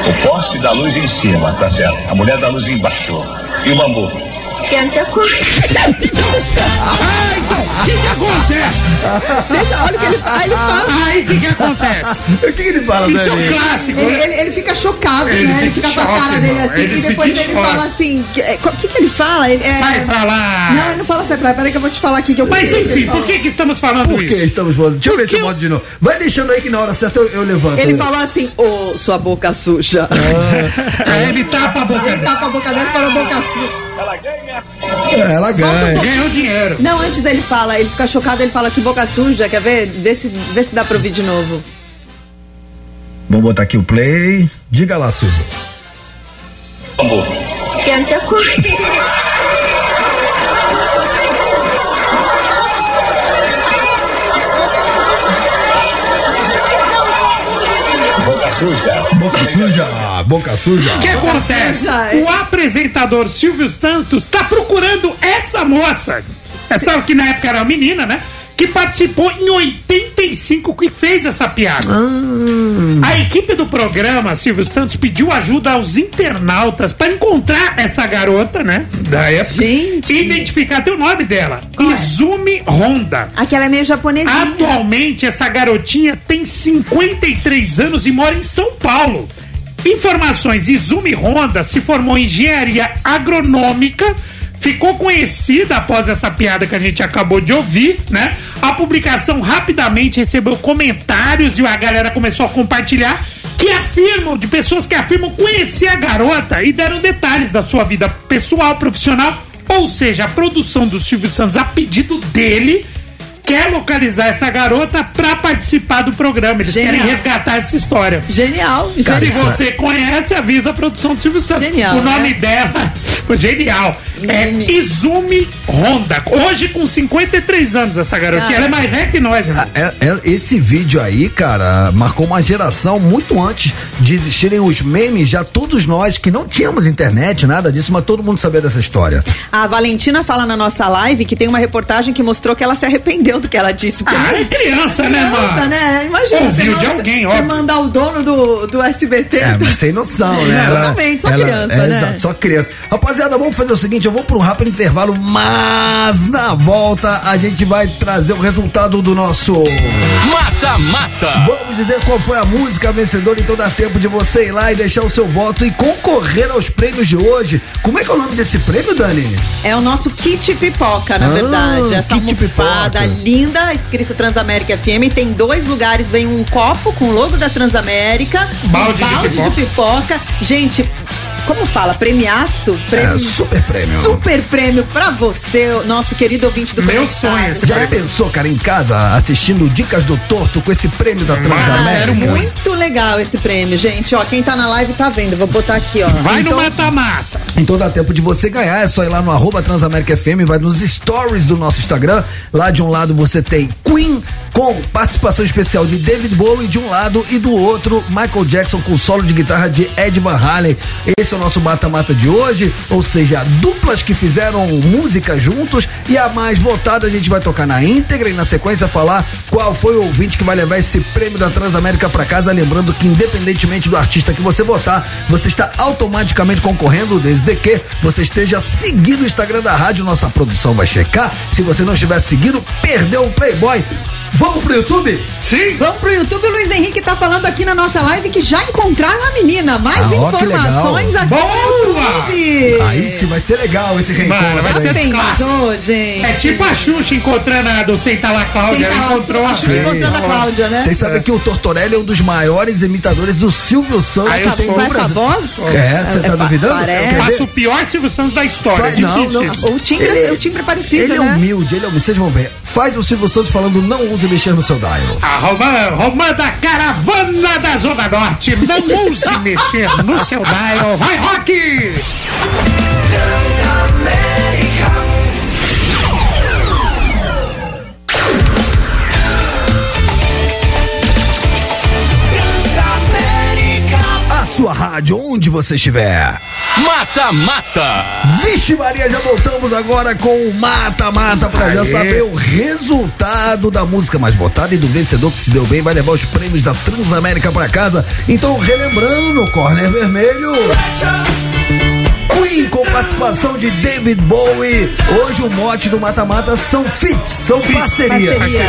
O poste dá luz em cima, tá certo. A mulher dá luz embaixo. E o bambu? Tenta coisa. Ah, então, o que que acontece? Deixa, olha o que ele, aí ele fala. Aí o que que acontece? O que, que ele fala, Isso é Dani? um clássico, Ele, né? ele, ele fica chocado, Ele né? Ele fica com a cara dele irmão. assim. Ele e depois fica em ele choque. fala assim. O que, que ele fala? Ele, é- Sai pra lá. Não, ele não fala sai pra lá. Peraí que eu vou te falar aqui. Que eu Mas ele enfim, por que que estamos falando Por que isso? estamos falando? Deixa eu ver se eu boto de novo. Vai deixando aí que na hora certa eu, eu levanto. Ele falou assim, ô, sua boca suja. É, ele tapa a boca Ele dele. tapa a boca dele e falou boca suja. É, ela ganha. Ganhou dinheiro. Não, antes dele fala, ele fica chocado, ele fala que boca suja, quer ver? Vê se, vê se dá pra ouvir de novo. Vamos botar aqui o play. Diga lá, Silvio. Tanta coisa. suja. Boca suja, boca suja. O que acontece? É. O apresentador Silvio Santos tá procurando essa moça. Essa que na época era uma menina, né? Que participou em 85 que fez essa piada. Ah. A equipe do programa, Silvio Santos, pediu ajuda aos internautas para encontrar essa garota, né? Da época. Gente. E identificar até o nome dela. Qual é? Izumi Honda. Aquela é meio japonesinha. Atualmente, essa garotinha tem 53 anos e mora em São Paulo. Informações: Izumi Honda se formou em engenharia agronômica. Ficou conhecida após essa piada que a gente acabou de ouvir, né? A publicação rapidamente recebeu comentários e a galera começou a compartilhar que afirmam, de pessoas que afirmam conhecer a garota e deram detalhes da sua vida pessoal, profissional, ou seja, a produção do Silvio Santos a pedido dele quer localizar essa garota pra participar do programa. Eles Genial. querem resgatar essa história. Genial. Cara, Se genial. você conhece, avisa a produção do Silvio Santos. Genial, o nome né? dela, genial, é. Izumi Honda. Hoje com 53 anos essa garotinha. Ela é mais velha que nós, irmão. É- é- esse vídeo aí, cara, marcou uma geração muito antes de existirem os memes, já todos nós que não tínhamos internet, nada disso, mas todo mundo sabia dessa história. A Valentina fala na nossa live que tem uma reportagem que mostrou que ela se arrependeu do que ela disse. Porque Ah, é criança, né, Criança, mano? né? Imagina, Ouviu você, de alguém, você óbvio. mandar o dono do, do SBT. É, mas sem noção, né? Exatamente, só criança, é, né? exato, só criança. Rapaziada, vamos fazer o seguinte, eu vou para um rápido intervalo, mas na volta a gente vai trazer o resultado do nosso... Mata Mata. Vamos dizer qual foi a música vencedora, então dá tempo de você ir lá e deixar o seu voto e concorrer aos prêmios de hoje. Como é que é o nome desse prêmio, Dani? É o nosso kit pipoca, na Ah, verdade. Essa kit almofada pipoca. Linda, escrito Transamérica FM. Tem dois lugares, vem um copo com o logo da Transamérica, Balde um de balde pipoca. de pipoca. Gente, como fala? Premiaço? Prêmio- É, super prêmio. Super prêmio pra você, nosso querido ouvinte do Meu sonho esse Já prêmio. pensou, cara, em casa, assistindo Dicas do Torto com esse prêmio da quero Transamérica? muito. Muito legal esse prêmio, gente. Ó, quem tá na live tá vendo. Vou botar aqui, ó. Vai Então- no mata-mata. Então dá tempo de você ganhar, é só ir lá no arroba Transamérica FM, vai nos stories do nosso Instagram. Lá de um lado você tem Queen com participação especial de David Bowie de um lado e do outro Michael Jackson com solo de guitarra de Ed Van Halen. Esse é o nosso mata-mata de hoje, ou seja, duplas que fizeram música juntos e a mais votada a gente vai tocar na íntegra e na sequência falar qual foi o ouvinte que vai levar esse prêmio da Transamérica pra casa, lembrando que independentemente do artista que você votar, você está automaticamente concorrendo desde que você esteja seguindo o Instagram da rádio, nossa produção vai checar. Se você não estiver seguindo, perdeu o Playboy. Vamos pro YouTube? Sim. Vamos pro YouTube, o Luiz Henrique tá falando aqui na nossa live que já encontraram a menina. Mais Ah, informações aqui Boa! no YouTube. Aí sim vai ser legal esse reencontro. Mano, vai ser Pensou, gente. É tipo a Xuxa encontrando a do Senta lá, Cláudia. Senta lá, encontrou a Xuxa encontrando a Cláudia, né? Vocês sabem que o Tortorelli é um dos maiores imitadores do Silvio Santos Ah, eu sou. essa voz? É, você tá pa- duvidando? parece. Ver? Faço o pior Silvio Santos da história. Faz- é não, difícil. não. O timbre, Ele- o timbre é parecido, Ele é né? humilde, ele é humilde. Vocês vão ver. Faz o Silvio Santos falando não mexer no seu dial. Arroba, arromando a caravana da Zona Norte. Não ouse mexer no seu dial. Vai, Rock! Rádio, onde você estiver. Mata Mata. Vixe Maria, já voltamos agora com o Mata Mata pra já saber o resultado da música mais votada e do vencedor que se deu bem vai levar os prêmios da Transamérica pra casa. Então, relembrando no corner vermelho. Queen com participação de David Bowie. Hoje o mote do mata-mata são fits, são parcerias. Parceria.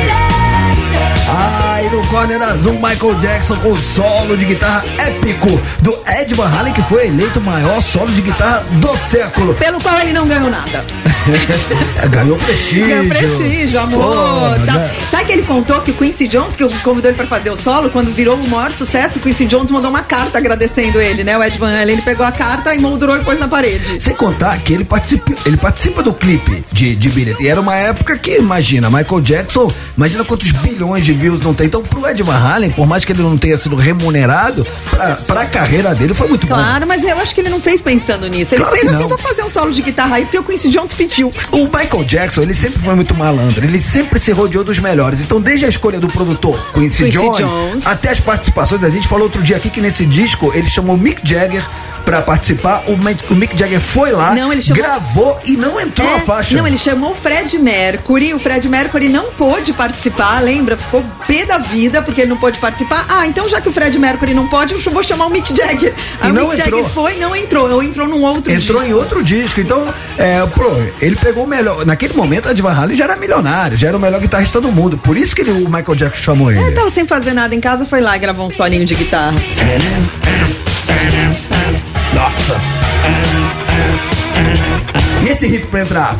Ah, e no corner azul, Michael Jackson com solo de guitarra épico do Ed Van Halen, que foi eleito o maior solo de guitarra do século. Pelo qual ele não ganhou nada. Ganhou prestígio. Ganhou prestígio, amor. Pô, Tá. né? Sabe que ele contou que o Quincy Jones, que convidou ele pra fazer o solo, quando virou o maior sucesso, o Quincy Jones mandou uma carta agradecendo ele, né? O Ed Van Halen, ele pegou a carta e moldurou e pôs na parede. Sem contar que ele participa, ele participa do clipe de, de It. E era uma época que, imagina, Michael Jackson, imagina quantos bilhões de views não tem. Então, pro Ed Van Halen, por mais que ele não tenha sido remunerado, pra, pra carreira dele foi muito bom. Claro, mas eu acho que ele não fez pensando nisso. Ele Claro fez assim, vou fazer um solo de guitarra aí, porque o Quincy Jones pediu. O Michael Jackson, ele sempre foi muito malandro, ele sempre se rodeou dos melhores. Então, desde a escolha do produtor Quincy, Quincy Jones, Jones. até as participações, a gente falou outro dia aqui que nesse disco ele chamou Mick Jagger pra participar. O, Mick- o Mick Jagger foi lá, Não, ele chamou- gravou e não entrou É, a faixa. Não, ele chamou o Fred Mercury. O Fred Mercury não pôde participar, lembra? Ficou pé da vida porque ele não pôde participar. Ah, então já que o Fred Mercury não pode, eu vou chamar o Mick Jagger. Aí E o não Mick entrou. Jagger foi, não entrou. Ou entrou num outro Entrou disco. em outro disco. Então, é, pô, ele pegou o melhor. Naquele momento, Ed Van Halen já era milionário, já era o melhor guitarrista do mundo. Por isso que ele- o Michael Jackson chamou ele. Ele tava sem fazer nada em casa, foi lá e gravou um solinho de guitarra. Nossa. E esse riff pra entrar?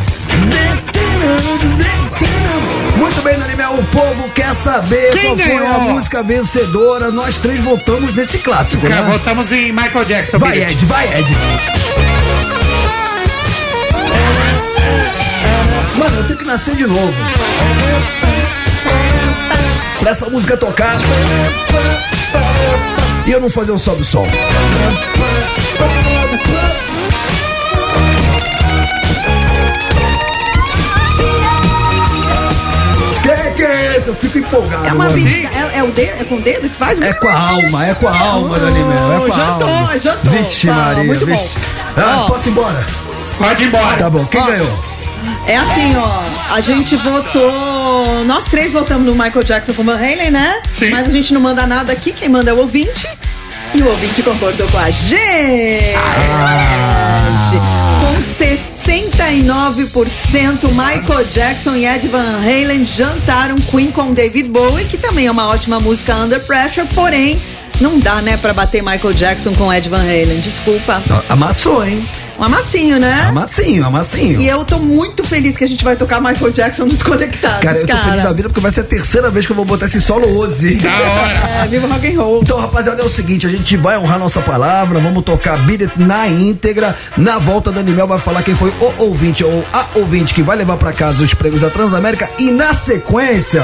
Muito bem, Daniel, o povo quer saber Quem qual foi ganhou? a música vencedora. Nós três votamos nesse clássico, Cara, né? voltamos em Michael Jackson. Vai, Billy. Ed, vai, Ed. Mano, eu tenho que nascer de novo. Pra essa música tocar. E eu não fazer um sobe som. Que que é isso? Eu fico empolgado. É uma mano. vida. É, é o dedo, é com o dedo que faz? É com a alma, é com a alma, Dani Mel, é com a já alma. já tô. Vixe, Tá, Maria, muito vixe. bom. Ah, Ó. posso ir embora? Pode ir embora. Tá bom, quem Ó. ganhou? É assim, ó. A gente votou. Nós três votamos no Michael Jackson com o Van Halen, né? Sim. Mas a gente não manda nada aqui, quem manda é o ouvinte. E o ouvinte concordou com a gente. Com 69%, Michael Jackson e Ed Van Halen jantaram Queen com David Bowie, que também é uma ótima música Under Pressure, porém. Não dá, né, pra bater Michael Jackson com Ed Van Halen. Desculpa. Amassou, hein? Um amassinho, né? Amassinho, amassinho. E eu tô muito feliz que a gente vai tocar Michael Jackson desconectados. Cara, eu tô feliz da vida porque vai ser a terceira vez que eu vou botar esse solo hoje. Da hora. É, viva rock and roll. Então, rapaziada, é o seguinte, a gente vai honrar nossa palavra, vamos tocar Beat It na íntegra. Na volta, Dani Mel vai falar quem foi o ouvinte ou a ouvinte que vai levar pra casa os prêmios da Transamérica e na sequência...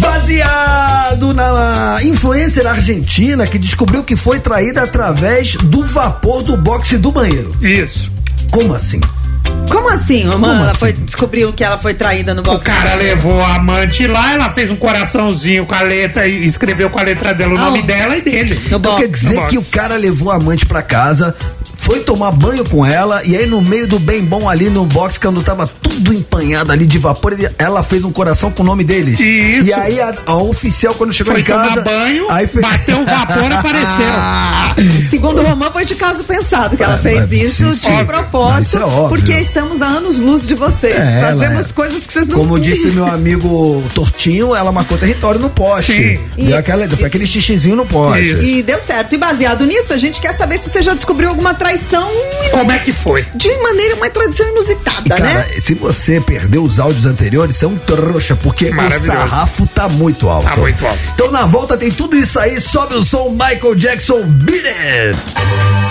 Baseado na influencer argentina que descobriu que foi traída através do vapor do boxe do banheiro. Isso. Como assim? Como assim, Romana? Como Ela assim? foi, descobriu que ela foi traída no O box. cara levou a amante lá, ela fez um coraçãozinho com a letra e escreveu com a letra dela o nome dela e dele. No Então box. quer dizer No que o cara levou a amante pra casa, foi tomar banho com ela e aí no meio do bem bom ali no box, quando tava tudo empanhado ali de vapor, ela fez um coração com o nome deles. Isso. E aí a, a oficial quando chegou Foi em casa, tomar banho, aí fez... bateu um vapor, apareceu. Segundo o Romã, foi de caso pensado que ela Ah, fez mas isso sim, sim. de propósito. Isso é óbvio. Porque estamos a anos luz de vocês. É, Fazemos é. coisas que vocês não Como disse meu amigo Tortinho, ela marcou território no poste. Sim. Deu aquela, foi aquele xixizinho no poste. Isso. E deu certo. E baseado nisso, a gente quer saber se você já descobriu alguma traição Como é que foi? de maneira, uma traição inusitada, E, cara, né? se você perdeu os áudios anteriores, você é um trouxa, porque o sarrafo tá muito alto. Tá muito alto. Então na volta tem tudo isso aí, sobe o som Michael Jackson Beat It!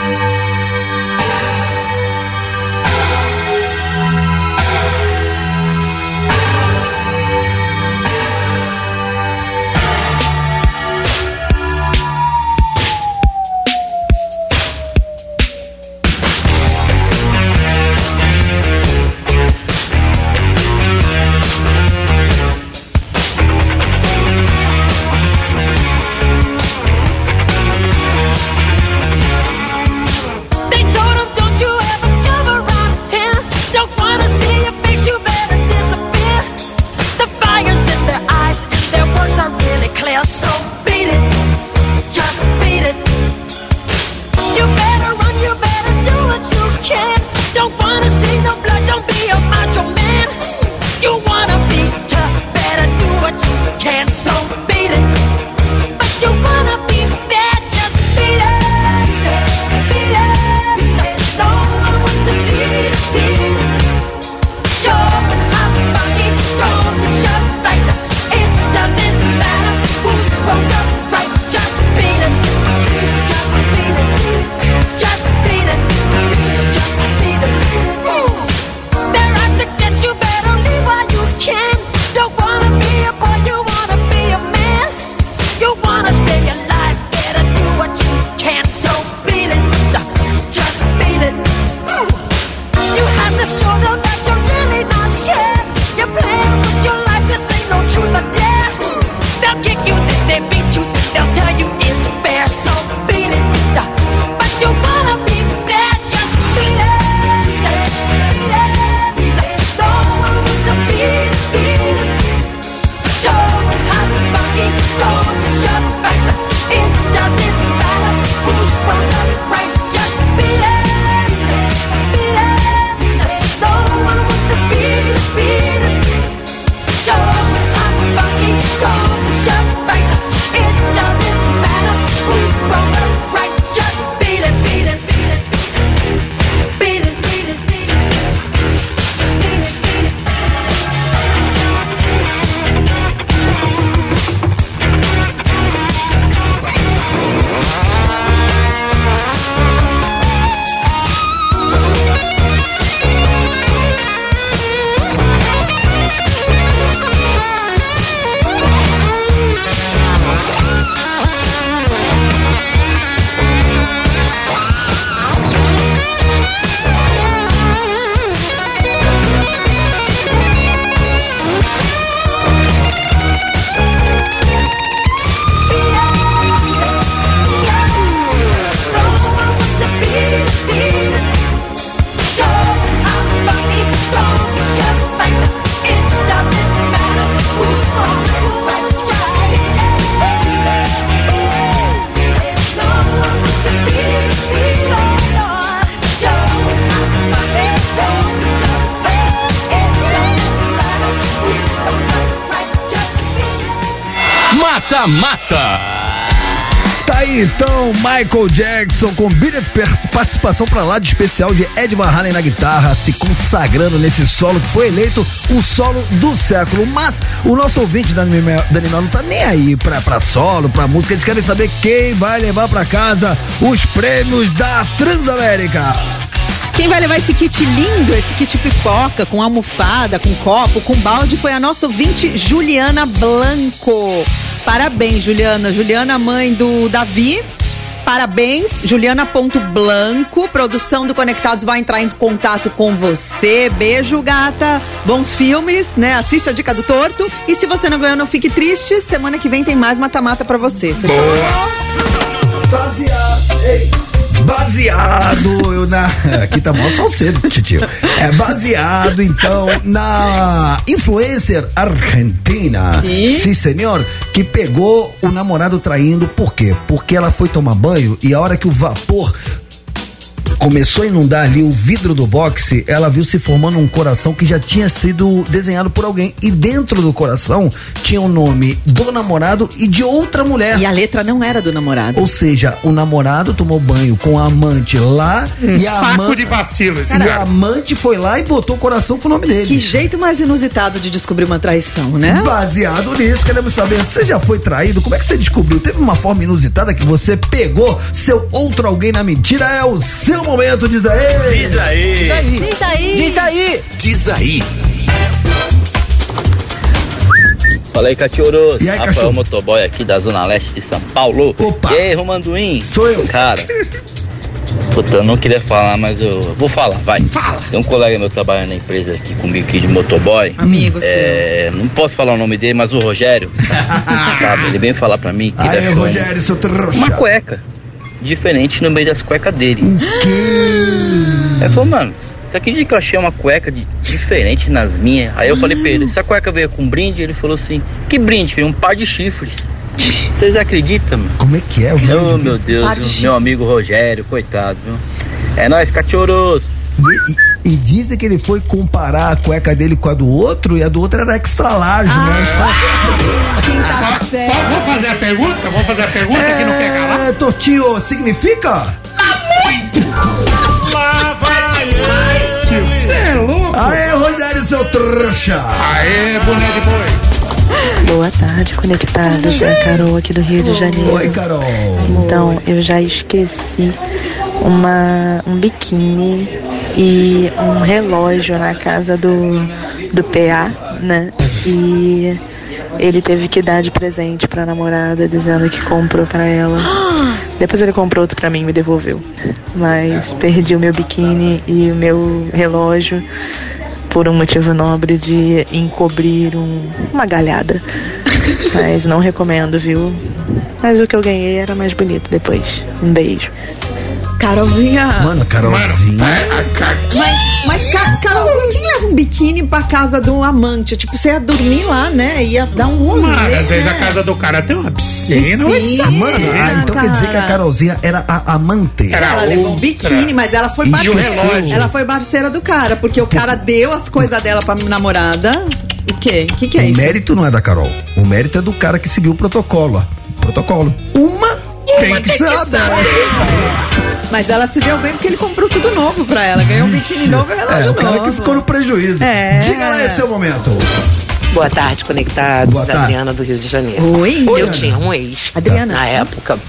Jackson com per- participação pra lá de especial de Ed Van Halen na guitarra, se consagrando nesse solo que foi eleito o solo do século. Mas o nosso ouvinte, Dani Mel, Dani Mel, não tá nem aí pra, pra solo, pra música. Eles querem saber quem vai levar pra casa os prêmios da Transamérica. Quem vai levar esse kit lindo, esse kit pipoca, com almofada, com copo, com balde, foi a nossa ouvinte Juliana Blanco. Parabéns, Juliana. Juliana, mãe do Davi. Parabéns, Juliana.blanco. Produção do Conectados vai entrar em contato com você. Beijo, gata. Bons filmes, né? Assiste a dica do torto. E se você não ganhou, não fique triste. Semana que vem tem mais mata-mata pra você. Fechou? Baseado, ei, baseado eu na. Aqui tá mal salcedo, titio. É baseado, então, na influencer argentina. Sim. senhor. Que pegou o namorado traindo, por quê? Porque ela foi tomar banho e a hora que o vapor começou a inundar ali o vidro do boxe, ela viu se formando um coração que já tinha sido desenhado por alguém. E dentro do coração tinha o nome do namorado e de outra mulher. E a letra não era do namorado. Ou seja, o namorado tomou banho com a amante lá Um e a saco aman- de vacilo esse E a amante foi lá e botou o coração com o nome dele. Que jeito mais inusitado de descobrir uma traição, né? Baseado nisso, queremos saber, você já foi traído? Como é que você descobriu? Teve uma forma inusitada que você pegou seu outro alguém na mentira? É o seu momento, diz aí! Diz aí. Diz aí. Diz aí. Diz aí. Fala aí, cachorros. E aí, Rafael cachorro? Motoboy aqui da Zona Leste de São Paulo. Opa. E aí, Romanduim? Sou eu. Cara, puta, eu não queria falar, mas eu vou falar, vai. Fala. Tem um colega meu trabalhando na empresa aqui comigo aqui de motoboy. Amigo É, não posso falar o nome dele, mas o Rogério, sabe? Ele vem falar pra mim que ele Aí, achou Rogério, seu trouxa. uma cueca diferente no meio das cuecas dele. Aí ele falou, mano, você acredita que eu achei uma cueca de- diferente nas minhas? Aí eu falei pra ele, essa cueca veio com brinde? Ele falou assim, que brinde, filho? Um par de chifres. Vocês acreditam, mano? Como é que é? o Oh, nome? meu Deus, de chifre. meu amigo Rogério, coitado, viu? É nóis, cachorros. E, e- e dizem que ele foi comparar a cueca dele com a do outro e a do outro era extra large, Ah. né? Quem tá certo? Vamos fazer a pergunta? Vamos fazer a pergunta que não quer calar? É, Tortinho, significa? Tio, Você é louco? Aê, Rogério, seu trouxa! Aê, boné de boi. Boa tarde, conectados. É a Carol aqui do Rio de Janeiro. Oi, Carol. Então, eu já esqueci uma, um biquíni e um relógio na casa do, do PA, né? E ele teve que dar de presente pra namorada, dizendo que comprou pra ela. Depois ele comprou outro pra mim e me devolveu. Mas perdi o meu biquíni e o meu relógio por um motivo nobre de encobrir um- uma galhada. Mas não recomendo, viu? Mas o que eu ganhei era mais bonito depois. Um beijo. Carolzinha. Mano, Carolzinha. Mas, mas Ca- Carolzinha, quem leva um biquíni pra casa do amante? Tipo, você ia dormir lá, né? Ia dar um rolê. Mano, às vezes né? a casa do cara tem uma piscina. Sim. saber. Mano, ah, então quer dizer que a Carolzinha era a amante. Era Ela levou um outra. biquíni, mas ela foi o parceira. Ela foi parceira do cara, porque o cara deu as coisas dela pra namorada. O quê? O que, que é o isso? mérito não é da Carol. O mérito é do cara que seguiu o protocolo. ó. Protocolo. Uma tem que saber. Mas ela se deu bem porque ele comprou tudo novo pra ela. Ganhou um biquíni novo e um relógio É, o cara novo. que ficou no prejuízo. É. Diga lá esse seu momento. Boa tarde, conectados. Boa tarde. Adriana do Rio de Janeiro. Oi. Eu Ana. tinha um ex. Adriana. Na época,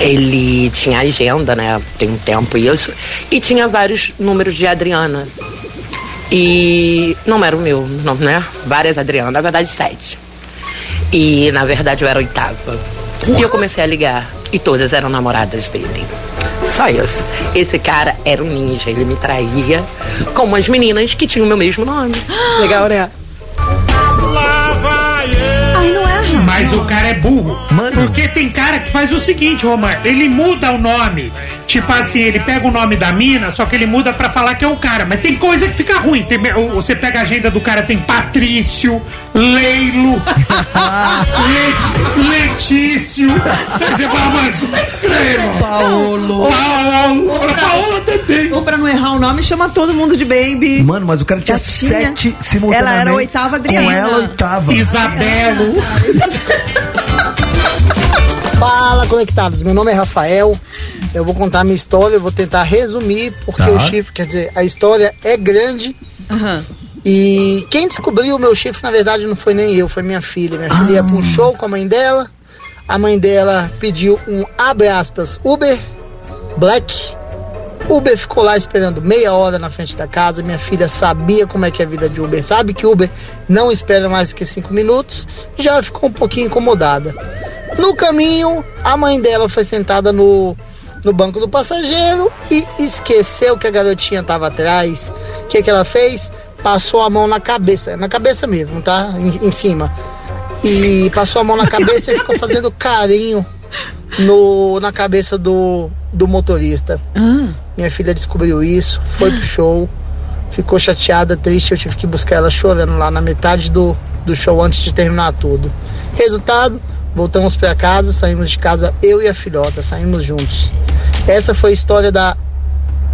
ele tinha agenda, né? Tem um tempo isso. E tinha vários números de Adriana. E não era o meu, não, né? Várias Adriana, na verdade, sete. E na verdade eu era a oitava. E eu comecei a ligar. E todas eram namoradas dele. Só isso. Esse cara era um ninja. Ele me traía com umas meninas que tinham o meu mesmo nome. Legal, né? Ai, não erra. Mas o cara é burro. Mano. Porque tem cara que faz o seguinte, Romar, ele muda o nome. Tipo assim, ele pega o nome da mina, só que ele muda pra falar que é o cara. Mas tem coisa que fica ruim. Tem- você pega a agenda do cara, tem Patrício, Leilo, Let, Letício. Aí você fala, mano, isso tá estranho. irmão. Paolo. Paola, Paola também. Ou pra não errar o nome, chama todo mundo de baby. Mano, mas o cara tinha tinha. sete simultaneamente. Ela era a oitava Adriana. Com ela, oitava. Isabelo. Fala, conectados. Meu nome é Rafael. Eu vou contar minha história, eu vou tentar resumir, porque Tá. o chifre, quer dizer, a história é grande. E quem descobriu o meu chifre, na verdade, não foi nem eu, foi minha filha. Minha filha ia pra um show com a mãe dela. A mãe dela pediu um, abre aspas, Uber Black. Uber ficou lá esperando meia hora na frente da casa. Minha filha sabia como é que é a vida de Uber, sabe que Uber não espera mais que cinco minutos. E já ficou um pouquinho incomodada. No caminho, a mãe dela foi sentada no, no banco do passageiro e esqueceu que a garotinha estava atrás. O que, que ela fez? Passou a mão na cabeça, na cabeça mesmo, tá? Em, em cima. E passou a mão na cabeça e ficou fazendo carinho no, na cabeça do, do motorista. Minha filha descobriu isso, foi pro show, ficou chateada, triste. Eu tive que buscar ela chorando lá na metade do, do show antes de terminar tudo. Resultado, voltamos pra casa, saímos de casa, eu e a filhota, saímos juntos. Essa foi a história da.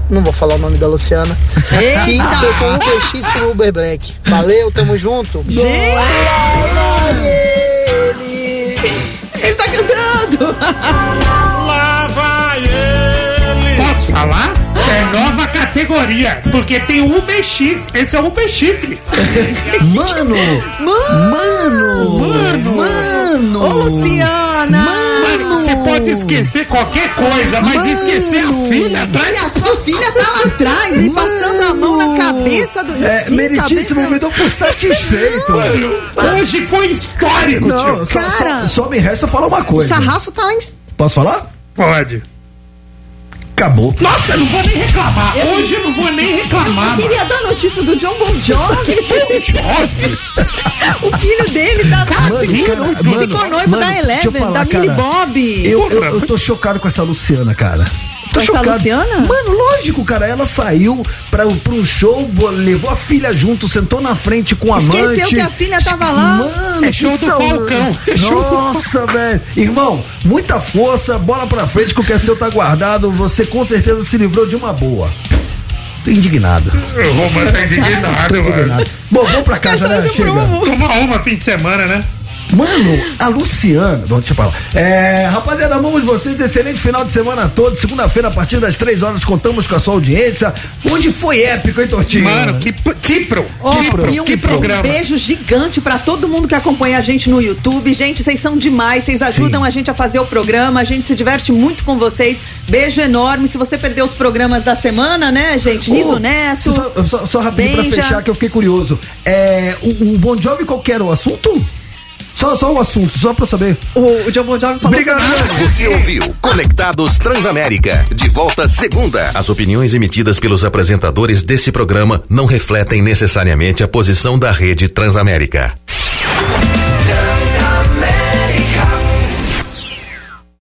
Não vou falar o nome da Luciana. Que Eita! foi com o Uber X pro Uber Black. Valeu, tamo junto. Ele tá cantando! Lá vai ele! Posso falar? É nova categoria, porque tem o UBX, esse é o UB Chifre. Mano! Mano! Mano! Mano! Ô, Luciana! Mano, você pode esquecer qualquer coisa, mas Mano! esquecer a filha atrás. E a sua filha tá lá atrás e passando a mão na cabeça do É, Sim, meritíssimo, cabeça- me dou por satisfeito. Mano, hoje foi histórico, Não, tio. só, só, só me resta falar uma O coisa. sarrafo tá lá em. Posso falar? Pode. Acabou. Nossa, eu não vou nem reclamar. Hoje eu não vou nem reclamar. Eu queria dar notícia do John Bon Jovi. o filho dele tá lá. Mano, ficou, cara, ficou mano, noivo mano, da eu Eleven, falar, da Millie cara. Bob. Eu, eu, eu tô chocado com essa Luciana, cara. Tô essa chocado. Luciana? Mano, lógico, cara. Ela saiu pra, pra um show, levou a filha junto, sentou na frente com a Esqueceu amante. que a filha tava lá. Mano, É show que do. Falcão. É Nossa, velho. Irmão, muita força, bola pra frente, que o que é seu tá guardado. Você com certeza se livrou de uma boa. Tô indignado. O Romano tá indignado, mano. indignado. Bom, vamos pra casa, né? Chega. Uma uma fim de semana, né? Mano, a Luciana. Bom, deixa eu falar. É, rapaziada, amamos vocês. Excelente final de semana todo. Segunda-feira, a partir das três horas, contamos com a sua audiência. Hoje foi épico, hein, Tortinho? Mano, que, que pro. Ó, que, pro, e um, que programa. um beijo gigante pra todo mundo que acompanha a gente no YouTube. Gente, vocês são demais, vocês ajudam a gente a fazer o programa, a gente se diverte muito com vocês. Beijo enorme. Se você perdeu os programas da semana, né, gente? Niso Ô, Neto. Só, só, só rapidinho pra Benja. fechar, que eu fiquei curioso. É, o, o Bon Jovi, qual que era o assunto? Só, só o assunto, só pra saber. O, o John Bon Jovi falou Obrigado. sobre- Você ouviu Conectados Transamérica. De volta segunda. As opiniões emitidas pelos apresentadores desse programa não refletem necessariamente a posição da rede Transamérica.